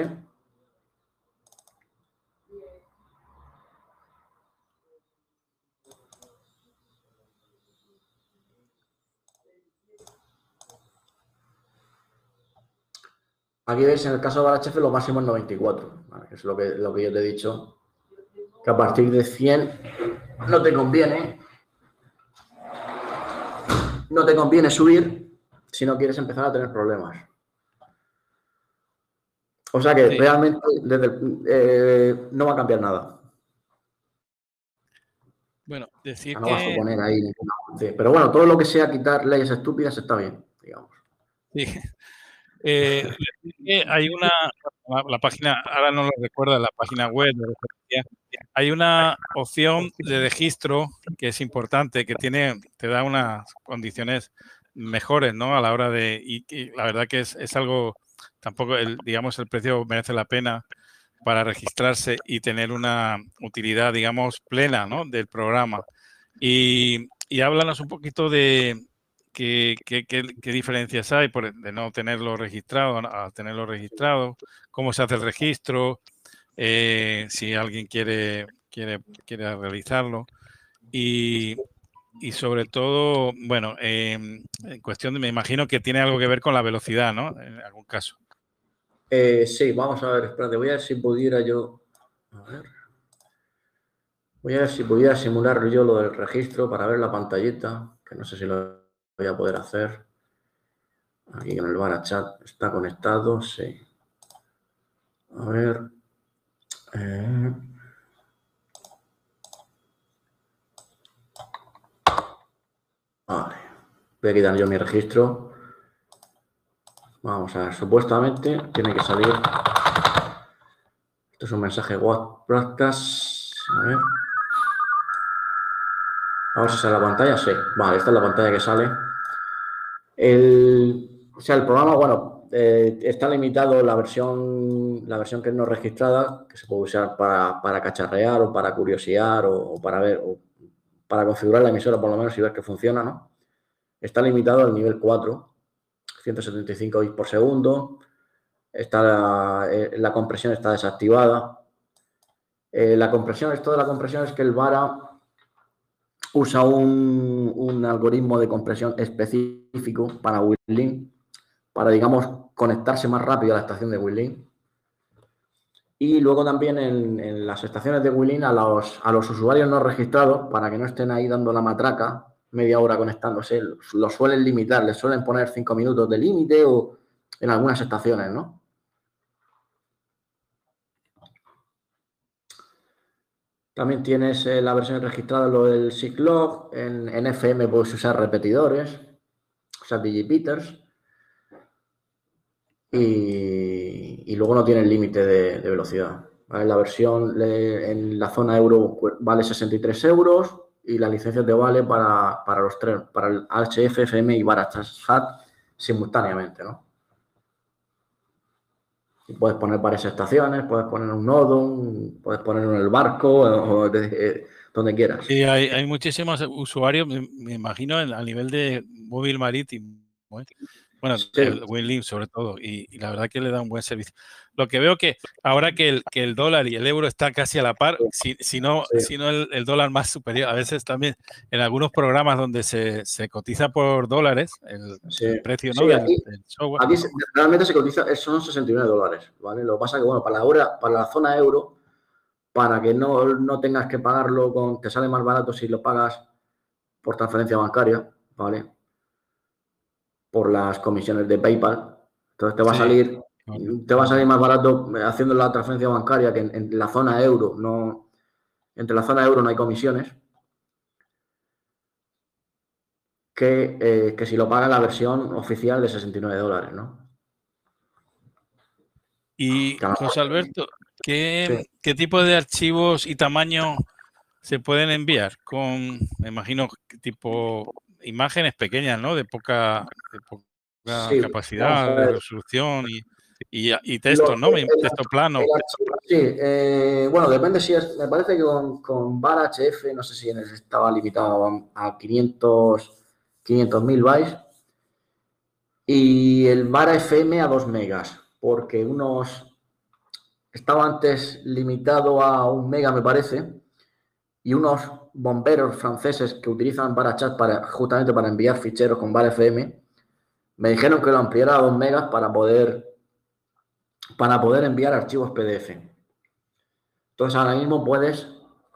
Aquí veis en el caso de bar HF lo máximo es 94 es lo que, lo que yo te he dicho, que a partir de 100 no te conviene, no te conviene subir si no quieres empezar a tener problemas. O sea que realmente eh, no va a cambiar nada. Bueno, decir no vas a poner ahí Pero bueno, todo lo que sea quitar leyes estúpidas está bien, digamos. Sí. Eh, hay una, la, página, ahora no lo recuerdo, la página web, hay una opción de registro que es importante, que tiene, te da unas condiciones mejores, ¿no? A la hora de, y, la verdad que es, es, algo, tampoco, el, digamos, el precio merece la pena para registrarse y tener una utilidad, digamos, plena, ¿no? Del programa. Y, y háblanos un poquito de, ¿Qué, diferencias hay por, de no tenerlo registrado a tenerlo registrado? ¿Cómo se hace el registro? Eh, si alguien quiere, quiere, quiere realizarlo. Y, y sobre todo, bueno, em, en cuestión de, me imagino que tiene algo que ver con la velocidad, ¿no? En algún caso. Eh, sí, vamos a ver, espérate, voy a ver si pudiera yo. A ver. Voy a ver si pudiera simular yo lo del registro para ver la pantallita, que no sé si lo voy a poder hacer. Aquí en el chat está conectado, sí. A ver. Eh. Voy a quitar yo mi registro. Vamos a ver, supuestamente tiene que salir. Esto es un mensaje WhatsApp. A ver. A ver si sale la pantalla. Sí, vale, esta es la pantalla que sale. El, o sea, el programa, bueno, eh, está limitado la versión, la versión que no registrada, que se puede usar para, cacharrear o para curiosear o, para ver, para configurar la emisora por lo menos y ver que funciona, ¿no? Está limitado al nivel 4, 175 bits por segundo. Está la, eh, compresión está desactivada. Eh, la compresión, esto de la compresión es que el VARA usa un, algoritmo de compresión específico para WinLink, para, digamos, conectarse más rápido a la estación de WinLink. Y luego también en, las estaciones de WinLink a los, a los usuarios no registrados, para que no estén ahí dando la matraca media hora conectándose, los suelen limitar, les suelen poner cinco minutos de límite o en algunas estaciones, ¿no? También tienes eh, la versión registrada, lo del SIGLOG. En, en, FM puedes usar repetidores, usar digipiters. Y, y luego no tiene límite de, velocidad. La versión en la zona euro vale 63 euros y la licencia te vale para, los tres, para el HF, FM y Barachat simultáneamente, ¿no? puedes poner varias estaciones, puedes poner un nodo, puedes ponerlo en el barco o donde quieras. Sí, hay, muchísimos usuarios, me, imagino, a nivel de móvil marítimo. ¿eh? Bueno, el WinLink sobre todo, y, la verdad que le da un buen servicio. Lo que veo que ahora que el, que el dólar y el euro están casi a la par, si, si no, si no el, dólar más superior, a veces también en algunos programas donde se, se cotiza por dólares, el, precio ¿no? del, software. Aquí realmente se cotiza, son 69 dólares, ¿vale? Lo que pasa que, bueno, para la, hora, para la zona euro, para que no, no tengas que pagarlo con, te sale más barato si lo pagas por transferencia bancaria, ¿vale? Por las comisiones de PayPal. Entonces te va a salir, te va a salir más barato haciendo la transferencia bancaria que en, la zona euro. No, entre la zona euro no hay comisiones. Que, eh, si lo paga la versión oficial de 69 dólares, ¿no? Y José Alberto, ¿qué, ¿qué tipo de archivos y tamaño se pueden enviar? Con, me imagino, tipo imágenes pequeñas, ¿no? De poca, capacidad de resolución y, y, texto, ¿no? texto plano. sí, eh, bueno, depende si es, me parece que con, con VAR HF, no sé si estaba limitado a 500 mil bytes y el VAR FM a 2 megas, porque unos estaba antes limitado a un mega, me parece, y unos bomberos franceses que utilizan Barachat para, justamente para enviar ficheros con Bar FM, me dijeron que lo ampliara a 2 megas para poder, para poder enviar archivos PDF. Entonces ahora mismo puedes,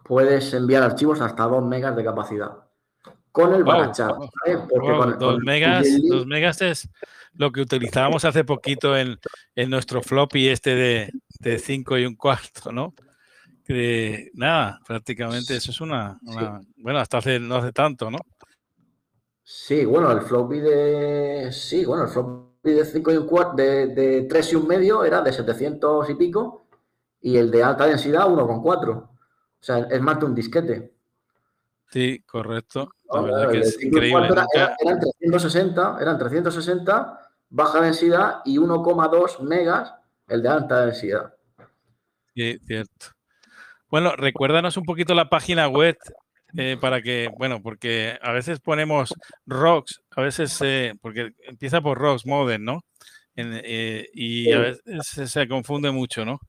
puedes enviar archivos hasta 2 megas de capacidad. Con el Barachat. 2 megas, megas es lo que utilizábamos hace poquito en, en nuestro floppy este de, de 5 y un cuarto, ¿no? Que nada, prácticamente eso es una, bueno, hasta hace, no hace tanto, ¿no? Sí, bueno, el floppy de, sí, bueno, el floppy de 5 y un cuarto, de, de 3 y un medio era de 700 y pico y el de alta densidad 1,4. O sea, es más de un disquete. Sí, correcto. La verdad que es increíble. eran 360, eran 360, baja densidad y 1,2 megas el de alta densidad. Sí, cierto. Bueno, recuérdanos un poquito la página web eh, para que, bueno, porque a veces ponemos rocks, a veces, eh, porque empieza por rocks modern, ¿no? Eh, y a veces se confunde mucho, ¿no?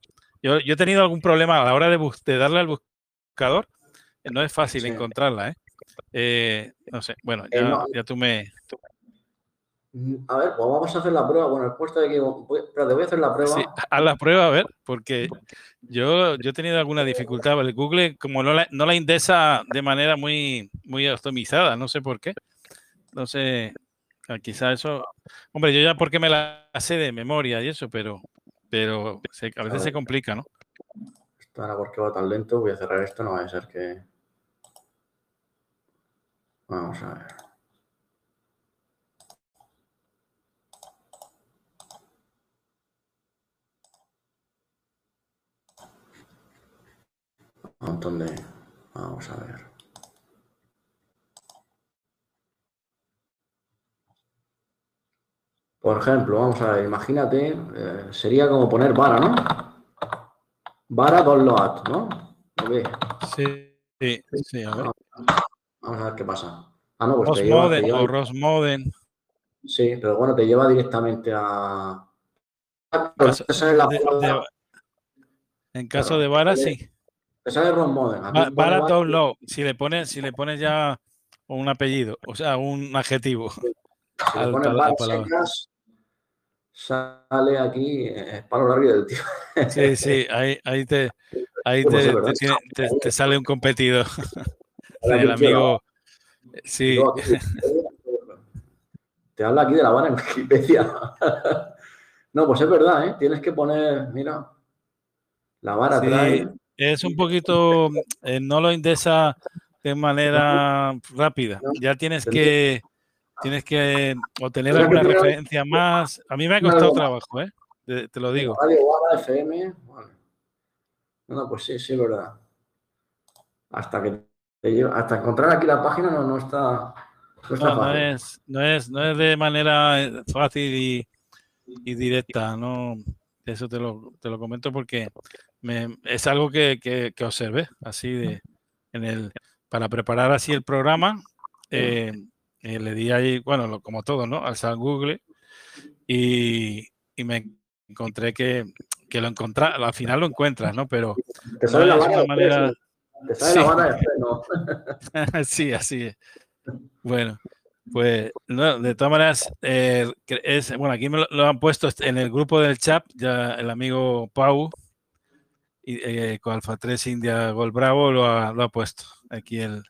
Yo, he tenido algún problema a la hora de, darle al buscador, no es fácil encontrarla, ¿eh? eh, no sé, bueno, ya, ya tú me... a ver, pues vamos a hacer la prueba. Bueno, el puesto de que. Espérate, voy a hacer la prueba. Sí, haz la prueba, a ver, porque yo, yo he tenido alguna dificultad. El Google, como no la, no la indesa de manera muy, muy optimizada, no sé por qué. No sé, ah, quizá eso. Hombre, yo ya porque me la sé de memoria y eso, pero, pero a veces se complica, ¿no? Esto ahora porque va tan lento, voy a cerrar esto, no va a ser que. Vamos a ver. Un montón de... Vamos a ver. Por ejemplo, vamos a ver, imagínate, eh, sería como poner vara, ¿no? Vara download, ¿no? Sí, sí, sí, a ver. Vamos a ver qué pasa. Ah, no, pues Rosmoden te lleva, o Rosmoden. Sí, pero bueno, te lleva directamente a... en caso de vara, sí. Ron Modern. Para download, si le pones, si le pones ya un apellido, o sea, un adjetivo. Si le pones sale aquí eh, palo largo del tío. Sí, sí, ahí, ahí te, ahí te, te, te, sale un competido. El amigo. Sí. Te habla aquí de la vara en Wikipedia. No, pues es verdad, ¿eh? Tienes que poner, mira, la vara trae es un poquito, eh, no lo indesa de manera rápida. Ya tienes que, tienes que obtener alguna referencia más. A mí me ha costado trabajo, ¿eh? Te, lo digo. FM. No, pues sí, sí, es verdad. Hasta que hasta encontrar aquí la página no, no está. No, es, no, es, no es de manera eh, fácil y, y directa, no. Eso te lo, te lo comento porque es algo que, que, observé, así de, en el, para preparar así el programa, eh, eh, le di ahí, bueno, como todo, ¿no? Al San Google y, y, me encontré que, que lo encontré, al final lo encuentras, ¿no? Pero te sale la una manera... Te sale sí. la de freno. sí, así es. Bueno, pues no, de todas maneras, eh, es, bueno, aquí me lo, lo, han puesto en el grupo del chat, ya el amigo Pau, eh, con Alfa 3 India Gol Bravo lo ha, lo ha puesto. Aquí el,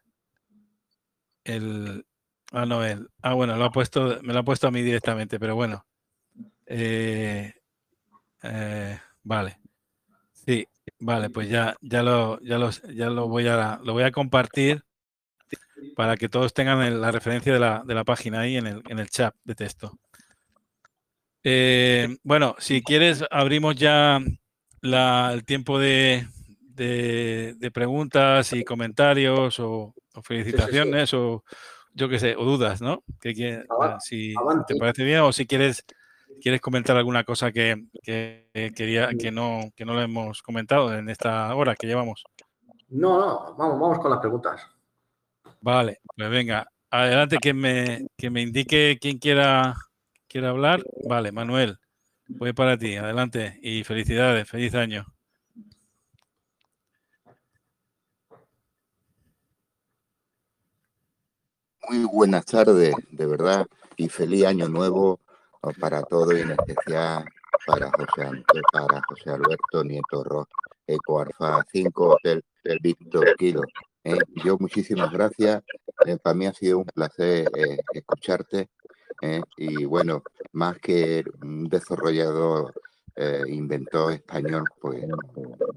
el. Ah, no, él. Ah, bueno, lo ha puesto, me lo ha puesto a mí directamente, pero bueno. Eh, eh, vale. Sí, vale, pues ya, ya lo, ya los, ya lo voy a lo voy a compartir para que todos tengan la referencia de la, de la, página ahí en el, en el chat de texto. Eh, bueno, si quieres, abrimos ya el tiempo de, de, preguntas y comentarios o, felicitaciones o yo qué sé, o dudas, ¿no? Que, si te parece bien o si quieres quieres comentar alguna cosa que, que, quería que no que no lo hemos comentado en esta hora que llevamos. No, no, vamos, vamos con las preguntas. Vale, pues venga, adelante que me, que me indique quién quiera, quiera hablar. Vale, Manuel. Voy para ti, adelante y felicidades, feliz año. Muy buenas tardes, de verdad, y feliz año nuevo para todos y en especial para José, para José Alberto Nieto Ross, Eco Alfa 5 Hotel del Víctor Kilo. Eh, yo muchísimas gracias, eh, para mí ha sido un placer eh, escucharte ¿eh? y bueno, más que un desarrollador eh, inventor español, pues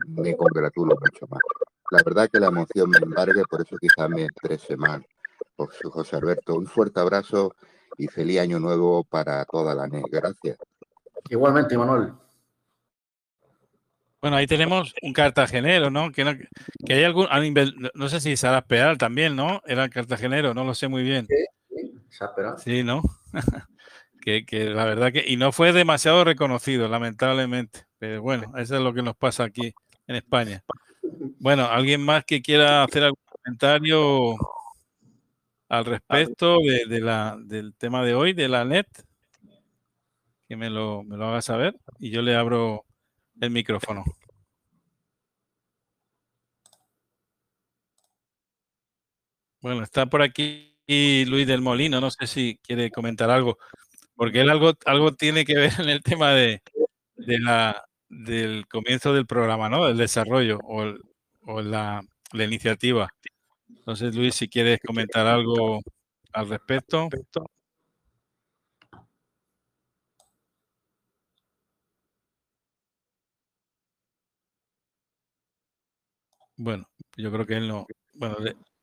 me congratulo mucho más. La verdad que la emoción me embargue, por eso quizás me exprese mal. Pues, José Alberto, un fuerte abrazo y feliz año nuevo para toda la NES. Gracias. Igualmente, Manuel. Bueno, ahí tenemos un cartagenero, ¿no? Que, no, que hay algún, no sé si Sara Peal también, ¿no? Era cartagenero, no lo sé muy bien. Sí, sí, sí ¿no? Que, la verdad que, y no fue demasiado reconocido, lamentablemente. Pero bueno, eso es lo que nos pasa aquí en España. Bueno, ¿alguien más que quiera hacer algún comentario al respecto de, la, del tema de hoy, de la net? Que me lo, me lo haga saber y yo le abro el micrófono. Bueno, está por aquí Luis del Molino, no sé si quiere comentar algo, porque él algo, algo tiene que ver en el tema de, la, del comienzo del programa, ¿no? El desarrollo o, la, la, iniciativa. Entonces, Luis, si quieres comentar algo al respecto. Bueno, yo creo que él no. Bueno,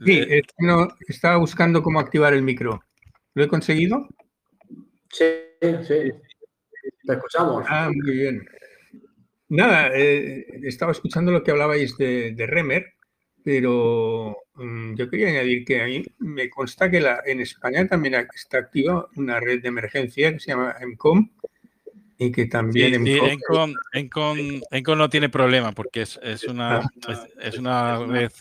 sí, no, estaba buscando cómo activar el micro. ¿Lo he conseguido? Sí, sí. Te escuchamos. Ah, muy bien. Nada, eh, estaba escuchando lo que hablabais de, Remer, pero mm, yo quería añadir que a mí me consta que la, en España también está activa una red de emergencia que se llama EMCOM y que también sí, Encom, no tiene problema porque es, es una, ah. es, una red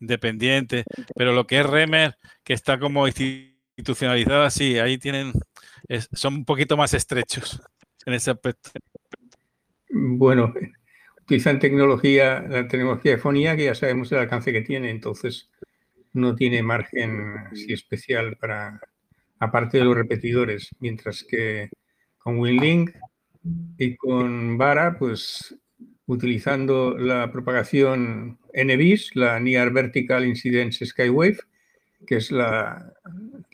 independiente, pero lo que es Remer, que está como institucionalizada, sí, ahí tienen, son un poquito más estrechos en ese aspecto. Bueno, utilizan tecnología, la tecnología de fonía, que ya sabemos el alcance que tiene, entonces no tiene margen así especial para, aparte de los repetidores, mientras que con WinLink y con Vara, pues utilizando la propagación NBIS, la Near Vertical Incidence Skywave, que es la,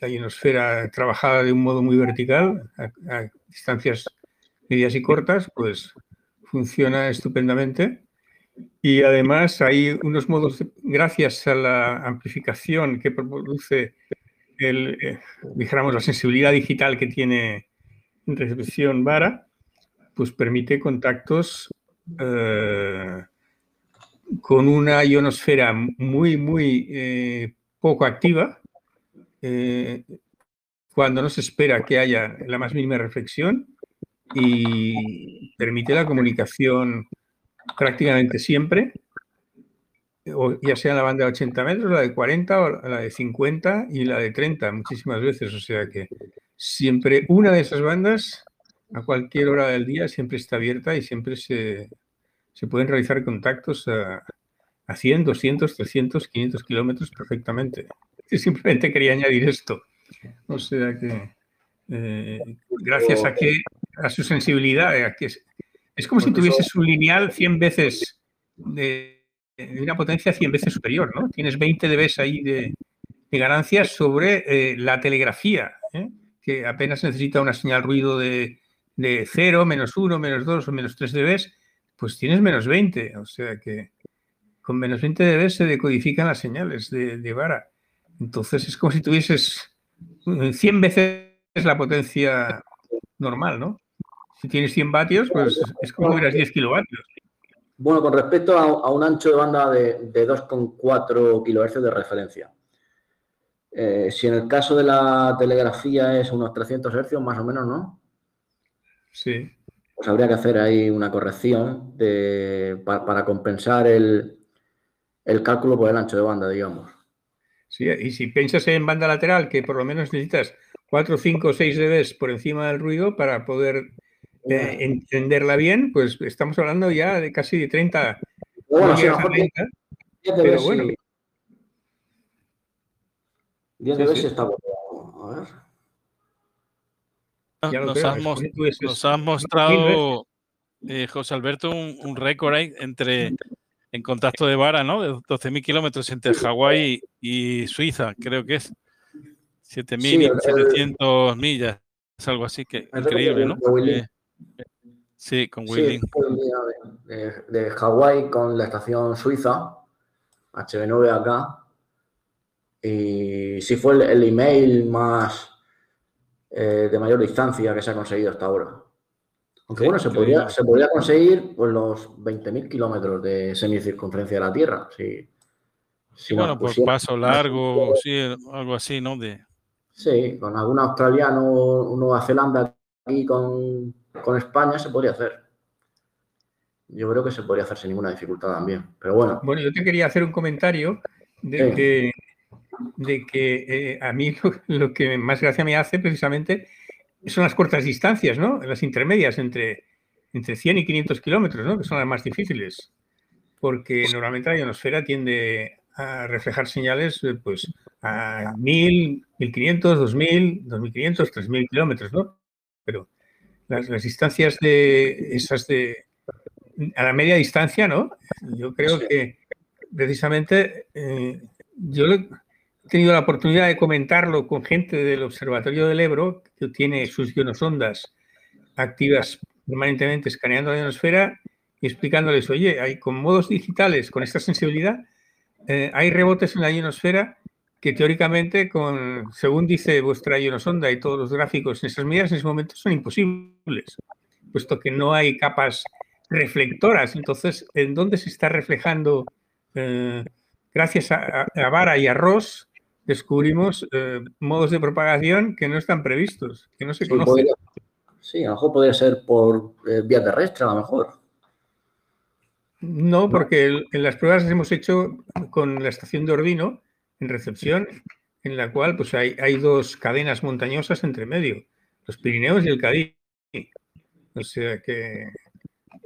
la ionosfera trabajada de un modo muy vertical, a distancias medias y cortas, pues funciona estupendamente. Y además hay unos modos, gracias a la amplificación que produce el, eh, dijéramos, la sensibilidad digital que tiene en recepción vara, pues permite contactos eh, con una ionosfera muy, muy eh, poco activa, cuando no se espera que haya la más mínima reflexión y permite la comunicación prácticamente siempre, ya sea en la banda de 80 metros, la de 40 o la de 50 y la de 30 muchísimas veces. O sea que siempre una de esas bandas a cualquier hora del día siempre está abierta y siempre se, se pueden realizar contactos a, a 100, 200, 300, 500 kilómetros perfectamente. Simplemente quería añadir esto. O sea que eh, gracias a que a su sensibilidad, que es, como si tuvieses un lineal 100 veces de, una potencia 100 veces superior, ¿no? Tienes 20 dB ahí de, ganancias sobre eh, la telegrafía, ¿eh? que apenas necesita una señal ruido de, de 0, menos 1, menos 2 o menos 3 dB, pues tienes menos 20, o sea que con menos 20 dB se decodifican las señales de, de vara. Entonces es como si tuvieses 100 veces la potencia normal, ¿no? Si tienes 100 vatios, pues es como si 10 kilovatios. Bueno, con respecto a, un ancho de banda de, 2,4 kHz de referencia. Eh, si en el caso de la telegrafía es unos 300 Hz, más o menos, ¿no? Sí. Pues habría que hacer ahí una corrección para, compensar el, el, cálculo por el ancho de banda, digamos. Sí, y si piensas en banda lateral, que por lo menos necesitas 4, 5, 6 dB por encima del ruido para poder eh, entenderla bien, pues estamos hablando ya de casi de 30. Bueno, sí, pero bueno. 10 dB está bueno. A ver. Nos, has, mostrado, eh, José Alberto, un, un récord ahí entre en contacto de vara, ¿no? De 12.000 kilómetros entre Hawái y Suiza, creo que es. 7.700 millas, es algo así que increíble, ¿no? Eh, sí, con Willing. de, de Hawái con la estación suiza, HB9 acá. Y sí fue el, email más eh, de mayor distancia que se ha conseguido hasta ahora. Aunque bueno, se podría, se podría conseguir pues, los 20.000 kilómetros de semicircunferencia de la Tierra. Sí, sí bueno, por paso largo, sí, algo así, ¿no? De, Sí, con algún australiano, Nueva Zelanda aquí con, España se podría hacer. Yo creo que se podría hacer sin ninguna dificultad también. Pero bueno. Bueno, yo te quería hacer un comentario de que, de que eh, a mí lo, que más gracia me hace precisamente son las cortas distancias, ¿no? Las intermedias entre, entre 100 y 500 kilómetros, ¿no? Que son las más difíciles. Porque normalmente la ionosfera tiende a reflejar señales eh, pues a 1000, 1500, 2000, 2500, 3000 kilómetros, ¿no? Pero las, distancias de esas de a la media distancia, ¿no? Yo creo que precisamente eh, yo tenido la oportunidad de comentarlo con gente del Observatorio del Ebro, que tiene sus ionosondas activas permanentemente escaneando la ionosfera y explicándoles, oye, con modos digitales, con esta sensibilidad, eh, hay rebotes en la ionosfera que teóricamente, según dice vuestra ionosonda y todos los gráficos en esas medidas, en ese momento son imposibles, puesto que no hay capas reflectoras. Entonces, ¿en dónde se está reflejando? Eh, gracias a, Vara y a Ross, descubrimos eh, modos de propagación que no están previstos, que no se conocen. sí, a lo mejor podría ser por vía terrestre, a lo mejor. No, porque en las pruebas las hemos hecho con la estación de Ordino en recepción, en la cual pues hay, hay dos cadenas montañosas entre medio, los Pirineos y el Cádiz. O sea que,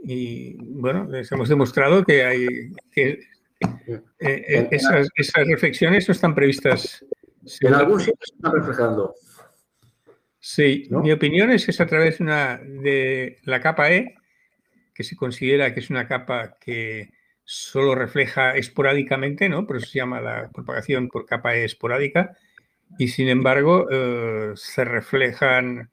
y bueno, les hemos demostrado que hay que eh, eh, esas, esas, reflexiones no están previstas. En algún sitio se están reflejando. Sí, mi opinión es que es a través de, una, de la capa E que se considera que es una capa que solo refleja esporádicamente, ¿no? Por eso se llama la propagación por capa esporádica. Y sin embargo, eh, se reflejan,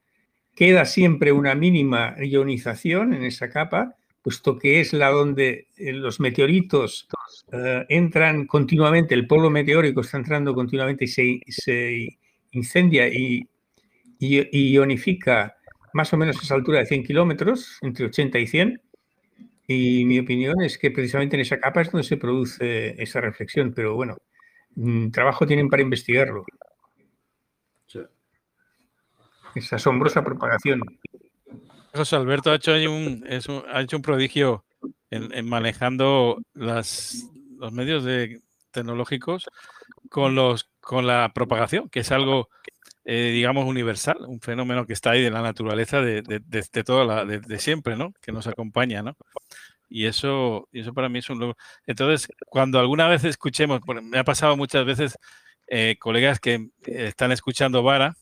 queda siempre una mínima ionización en esa capa, puesto que es la donde los meteoritos eh, entran continuamente, el polvo meteórico está entrando continuamente y se, incendia y, y, ionifica más o menos a esa altura de 100 kilómetros, entre 80 y 100, y mi opinión es que precisamente en esa capa es donde se produce esa reflexión, pero bueno, mm, trabajo tienen para investigarlo. Esa asombrosa propagación. José Alberto ha hecho un, ha hecho un prodigio en, manejando las, los medios de, tecnológicos con, los, con la propagación, que es algo, eh, digamos, universal, un fenómeno que está ahí de la naturaleza de, de, de, toda de, siempre, ¿no? Que nos acompaña, ¿no? Y eso, y eso para mí es un logro. Entonces, cuando alguna vez escuchemos, me ha pasado muchas veces eh, colegas que eh, están escuchando Vara,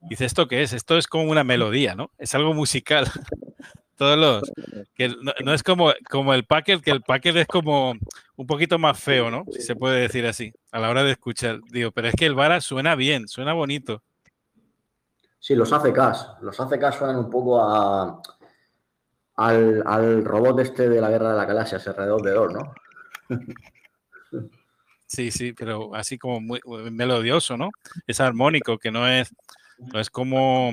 dice, ¿esto qué es? Esto es como una melodía, ¿no? Es algo musical. Todos los, que no, es como, como el packet, que el packet es como un poquito más feo, ¿no? Si se puede decir así, a la hora de escuchar. Digo, pero es que el Vara suena bien, suena bonito. Sí, los ACKs, los ACKs suenan un poco a, al, robot este de la guerra de la galaxia, ese R2D2, ¿no? Sí, sí, pero así como muy melodioso, ¿no? Es armónico, que no es, no es como,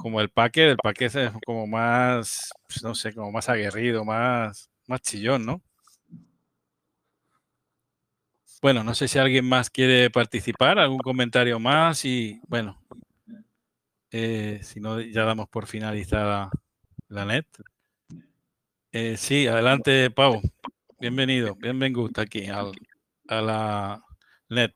como el paquete, el paquete es como más, pues, no sé, como más aguerrido, más, más chillón, ¿no? Bueno, no sé si alguien más quiere participar, algún comentario más y bueno, eh, si no, ya damos por finalizada la net. Eh, sí, adelante, Pau. Bienvenido, bienvenido aquí a la net.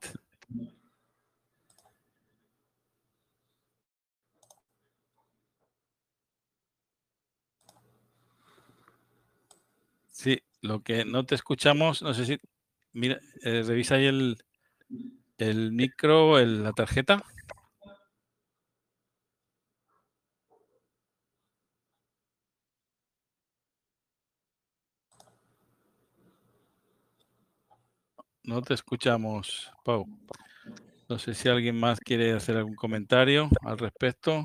Sí, lo que no te escuchamos, no sé si, mira, eh, revisa ahí el, el micro, la tarjeta. No te escuchamos, Pau. No sé si alguien más quiere hacer algún comentario al respecto.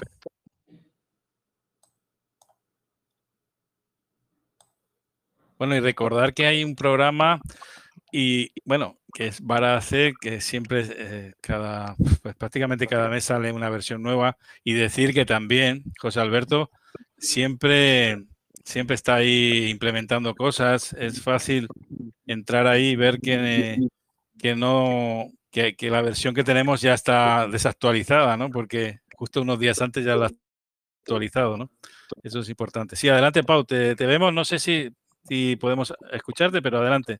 Bueno, y recordar que hay un programa y bueno, que es para hacer que siempre eh, cada, pues prácticamente cada mes sale una versión nueva y decir que también José Alberto siempre siempre está ahí implementando cosas. Es fácil entrar ahí y ver que, que no, que, la versión que tenemos ya está desactualizada, ¿no? Porque justo unos días antes ya la ha actualizado, ¿no? Eso es importante. Sí, adelante, Pau, te, vemos. No sé si, si podemos escucharte, pero adelante.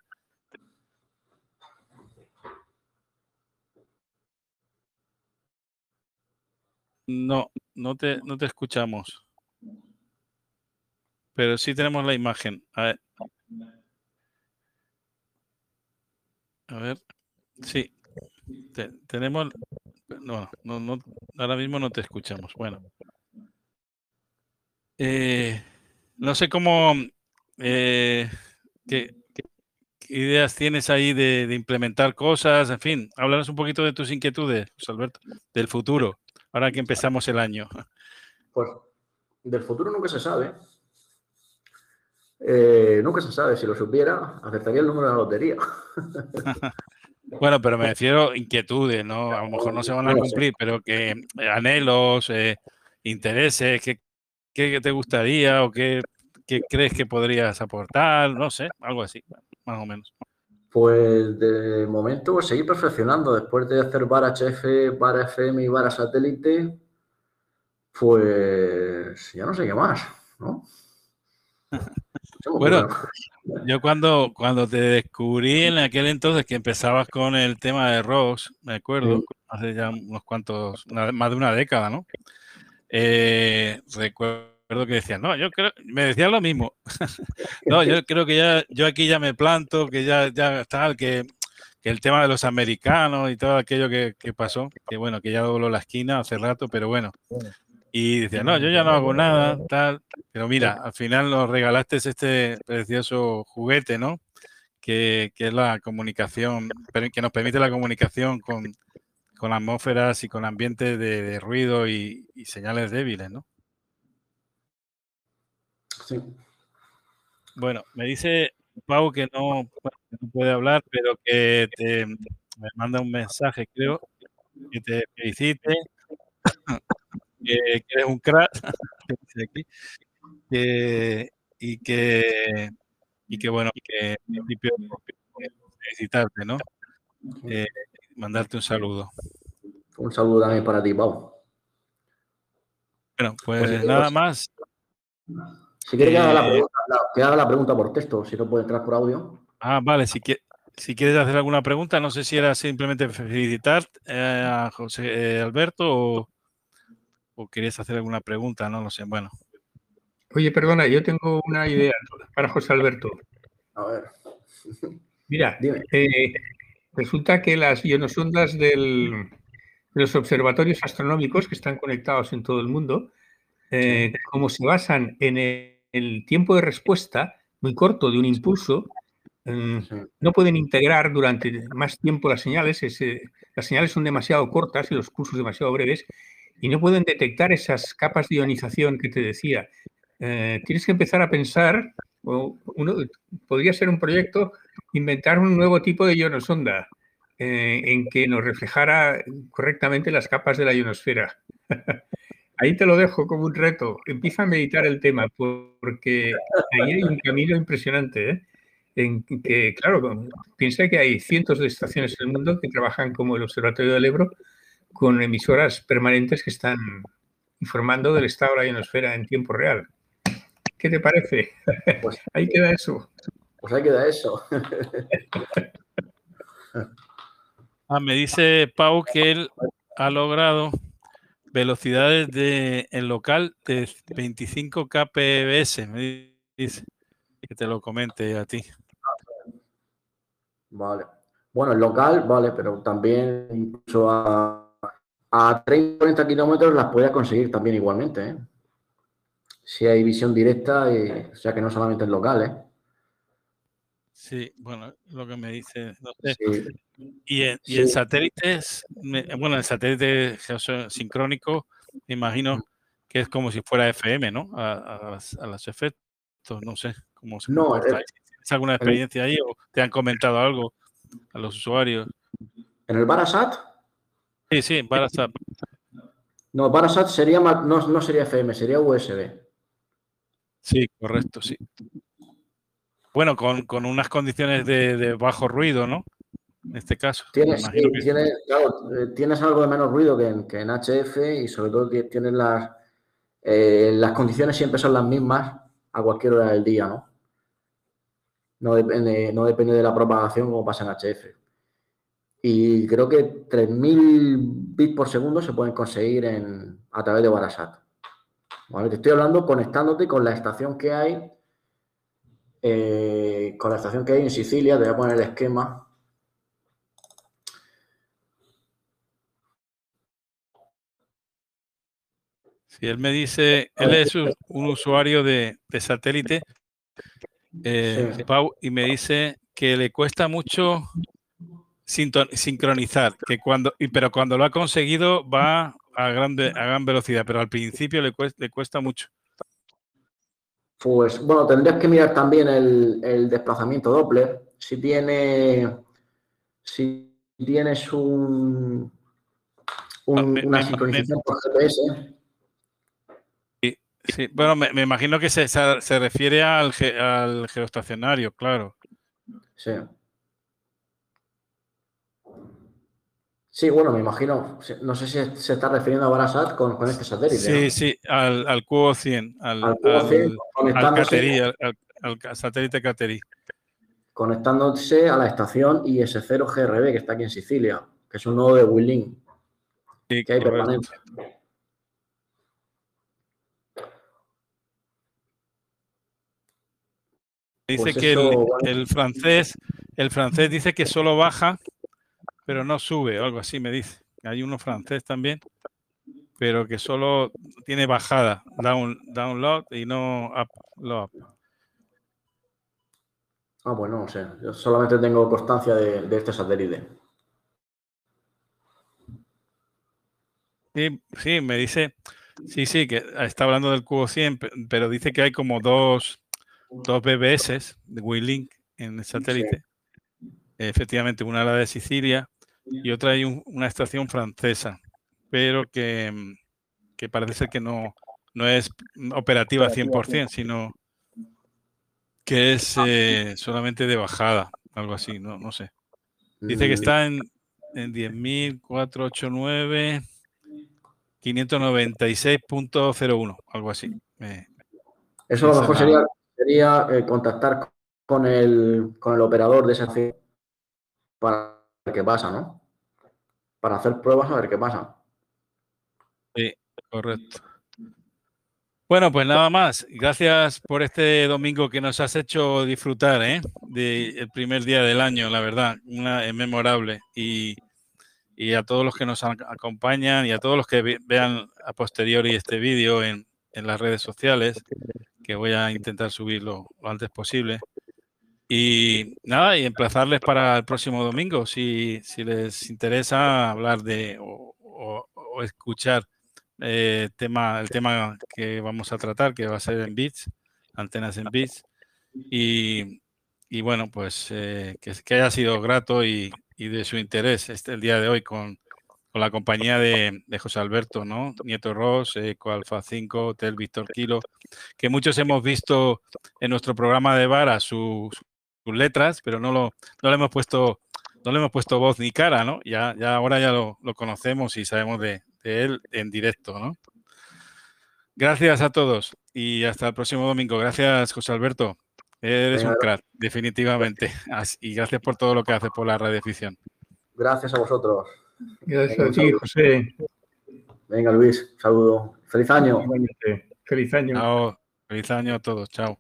No, no te, no te escuchamos. Pero sí tenemos la imagen. A ver. Sí, tenemos, no, no, no, ahora mismo no te escuchamos. Bueno, eh, no sé cómo, eh, qué, ideas tienes ahí de, implementar cosas, en fin, háblanos un poquito de tus inquietudes, Alberto, del futuro, ahora que empezamos el año. Pues del futuro nunca se sabe. Eh, nunca se sabe. Si lo supiera, acertaría el número de la lotería. bueno, pero me refiero a inquietudes, ¿no? A lo mejor no se van a cumplir, pero que eh, anhelos, eh, intereses, ¿qué, ¿qué, te gustaría o qué, qué, crees que podrías aportar? No sé, algo así, más o menos. Pues de momento seguir perfeccionando. Después de hacer VAR HF, VAR FM y VAR satélite, pues ya no sé qué más, ¿no? bueno, yo cuando, cuando te descubrí en aquel entonces que empezabas con el tema de Ross, me acuerdo, hace ya unos cuantos, más de una década, ¿no? Eh, recuerdo que decías, no, yo creo, me decías lo mismo. no, yo creo que ya, yo aquí ya me planto, que ya, ya tal, que, que el tema de los americanos y todo aquello que, que, pasó, que bueno, que ya dobló la esquina hace rato, pero bueno, y decía, no, yo ya no hago nada, tal. Pero mira, al final nos regalaste este precioso juguete, ¿no? Que, es la comunicación, que nos permite la comunicación con, con atmósferas y con ambientes de, ruido y, señales débiles, ¿no? Sí. Bueno, me dice Pau que no, no puede hablar, pero que te, me manda un mensaje, creo, que te felicite que, eres un crack y que y que bueno, que en principio felicitarte, ¿no? Eh, mandarte un saludo. Un saludo también para ti, Pau. Bueno, pues, pues nada más. Si quieres que, haga la eh, pregunta, que haga la pregunta por texto, si no puede entrar por audio. Ah, vale, si, si quieres hacer alguna pregunta, no sé si era simplemente felicitar eh, a José Alberto o, o querías hacer alguna pregunta, no lo sé. Bueno. Oye, perdona, yo tengo una idea para José Alberto. A ver. Mira, eh, resulta que las ionosondas del, de los observatorios astronómicos que están conectados en todo el mundo, eh, como se basan en el, tiempo de respuesta muy corto de un impulso, mm, no pueden integrar durante más tiempo las señales. las señales son demasiado cortas y los pulsos demasiado breves y no pueden detectar esas capas de ionización que te decía. Eh, tienes que empezar a pensar, o uno, podría ser un proyecto, inventar un nuevo tipo de ionosonda eh, en que nos reflejara correctamente las capas de la ionosfera. Ahí te lo dejo como un reto. Empieza a meditar el tema, porque ahí hay un camino impresionante. ¿eh? En que, claro, piensa que hay cientos de estaciones en el mundo que trabajan como el Observatorio del Ebro con emisoras permanentes que están informando del estado de la ionosfera en tiempo real. ¿Qué te parece? Pues, ahí queda eso. Pues ahí queda eso. ah, me dice Pau que él ha logrado velocidades de en local de 25 kpbs, me dice que te lo comente a ti. Vale. Bueno, el local, vale, pero también incluso a a 30 40 kilómetros las puedes conseguir también igualmente. ¿eh? Si hay visión directa, o sea que no solamente en locales. ¿eh? Sí, bueno, lo que me dice. Y, en, y satélites, bueno, el satélite sincrónico, me imagino que es como si fuera FM, ¿no? A, los efectos, no sé cómo se no, ¿Tienes alguna experiencia ahí o te han comentado algo a los usuarios? En el Barasat, Sí, sí, Barasat. No, Barasat sería no, no sería FM, sería USB. Sí, correcto, sí. Bueno, con, unas condiciones de, bajo ruido, ¿no? En este caso. Tienes, eh, tienes algo de menos ruido que en, que en HF y sobre todo tienes las, eh, las condiciones siempre son las mismas a cualquier hora del día, ¿no? No depende, no depende de la propagación como pasa en HF. Y creo que 3.000 bits por segundo se pueden conseguir en, a través de Barasat. Te estoy hablando conectándote con la estación que hay, eh, con la estación que hay en Sicilia, te voy a poner el esquema. Si él me dice, él es un, usuario de, satélite, eh, Pau, y me dice que le cuesta mucho sincronizar, que cuando, pero cuando lo ha conseguido va a, grande, a gran velocidad, pero al principio le cuesta, le cuesta mucho. Pues bueno, tendrías que mirar también el, desplazamiento Doppler. Si tiene, si tienes un, ah, una sincronización por GPS. Sí, bueno, me, imagino que se, se refiere al, al geoestacionario, claro. Sí. Sí, bueno, me imagino, no sé si se está refiriendo a Barasat con, con este satélite. Sí, sí, al, al cubo 100, al, al, al, satélite Cateri. Conectándose a la estación IS-0 GRB que está aquí en Sicilia, que es un nodo de Willing. Sí, que hay permanente. Dice pues que el, el, francés, el francés dice que solo baja pero no sube, o algo así me dice. Hay uno francés también, pero que solo tiene bajada, down, download y no upload. Ah, bueno, no sé. Yo solamente tengo constancia de, este satélite. Sí, sí, me dice, sí, sí, que está hablando del cubo 100, pero dice que hay como dos, dos BBS de WeLink en el satélite. Efectivamente, una la de Sicilia y otra hay una estación francesa, pero que, mm, que, parece ser que no, no es operativa 100%, sino que es eh, solamente de bajada, algo así, no, no sé. Dice que está en, en 10.489, 596.01, algo así. Eso a lo mejor sería, sería eh, contactar con el, con el operador de esa para qué pasa, ¿no? Para hacer pruebas a ver qué pasa. Sí, correcto. Bueno, pues nada más. Gracias por este domingo que nos has hecho disfrutar, ¿eh? De primer día del año, la verdad, una es memorable. Y, y, a todos los que nos acompañan y a todos los que vean a posteriori este vídeo en, en, las redes sociales, que voy a intentar subirlo lo antes posible. Y nada, y emplazarles para el próximo domingo, si, si les interesa hablar de o, escuchar eh, tema, el tema que vamos a tratar, que va a ser en bits, antenas en bits. Y, y bueno, pues eh, que, que, haya sido grato y, y, de su interés este, el día de hoy con, con la compañía de, de, José Alberto, ¿no? Nieto Ross, Eco Alfa 5, Hotel Víctor Kilo, que muchos hemos visto en nuestro programa de Vara su, letras, pero no, lo, no le hemos puesto no le hemos puesto voz ni cara, ¿no? Ya, ya ahora ya lo, conocemos y sabemos de, él en directo, ¿no? Gracias a todos y hasta el próximo domingo. Gracias, José Alberto. Eres un crack, definitivamente. Y gracias por todo lo que haces por la radioficción. Gracias a vosotros. Gracias a ti, José. Venga, Luis, saludo. Feliz año. Feliz año. Feliz año a todos. Chao.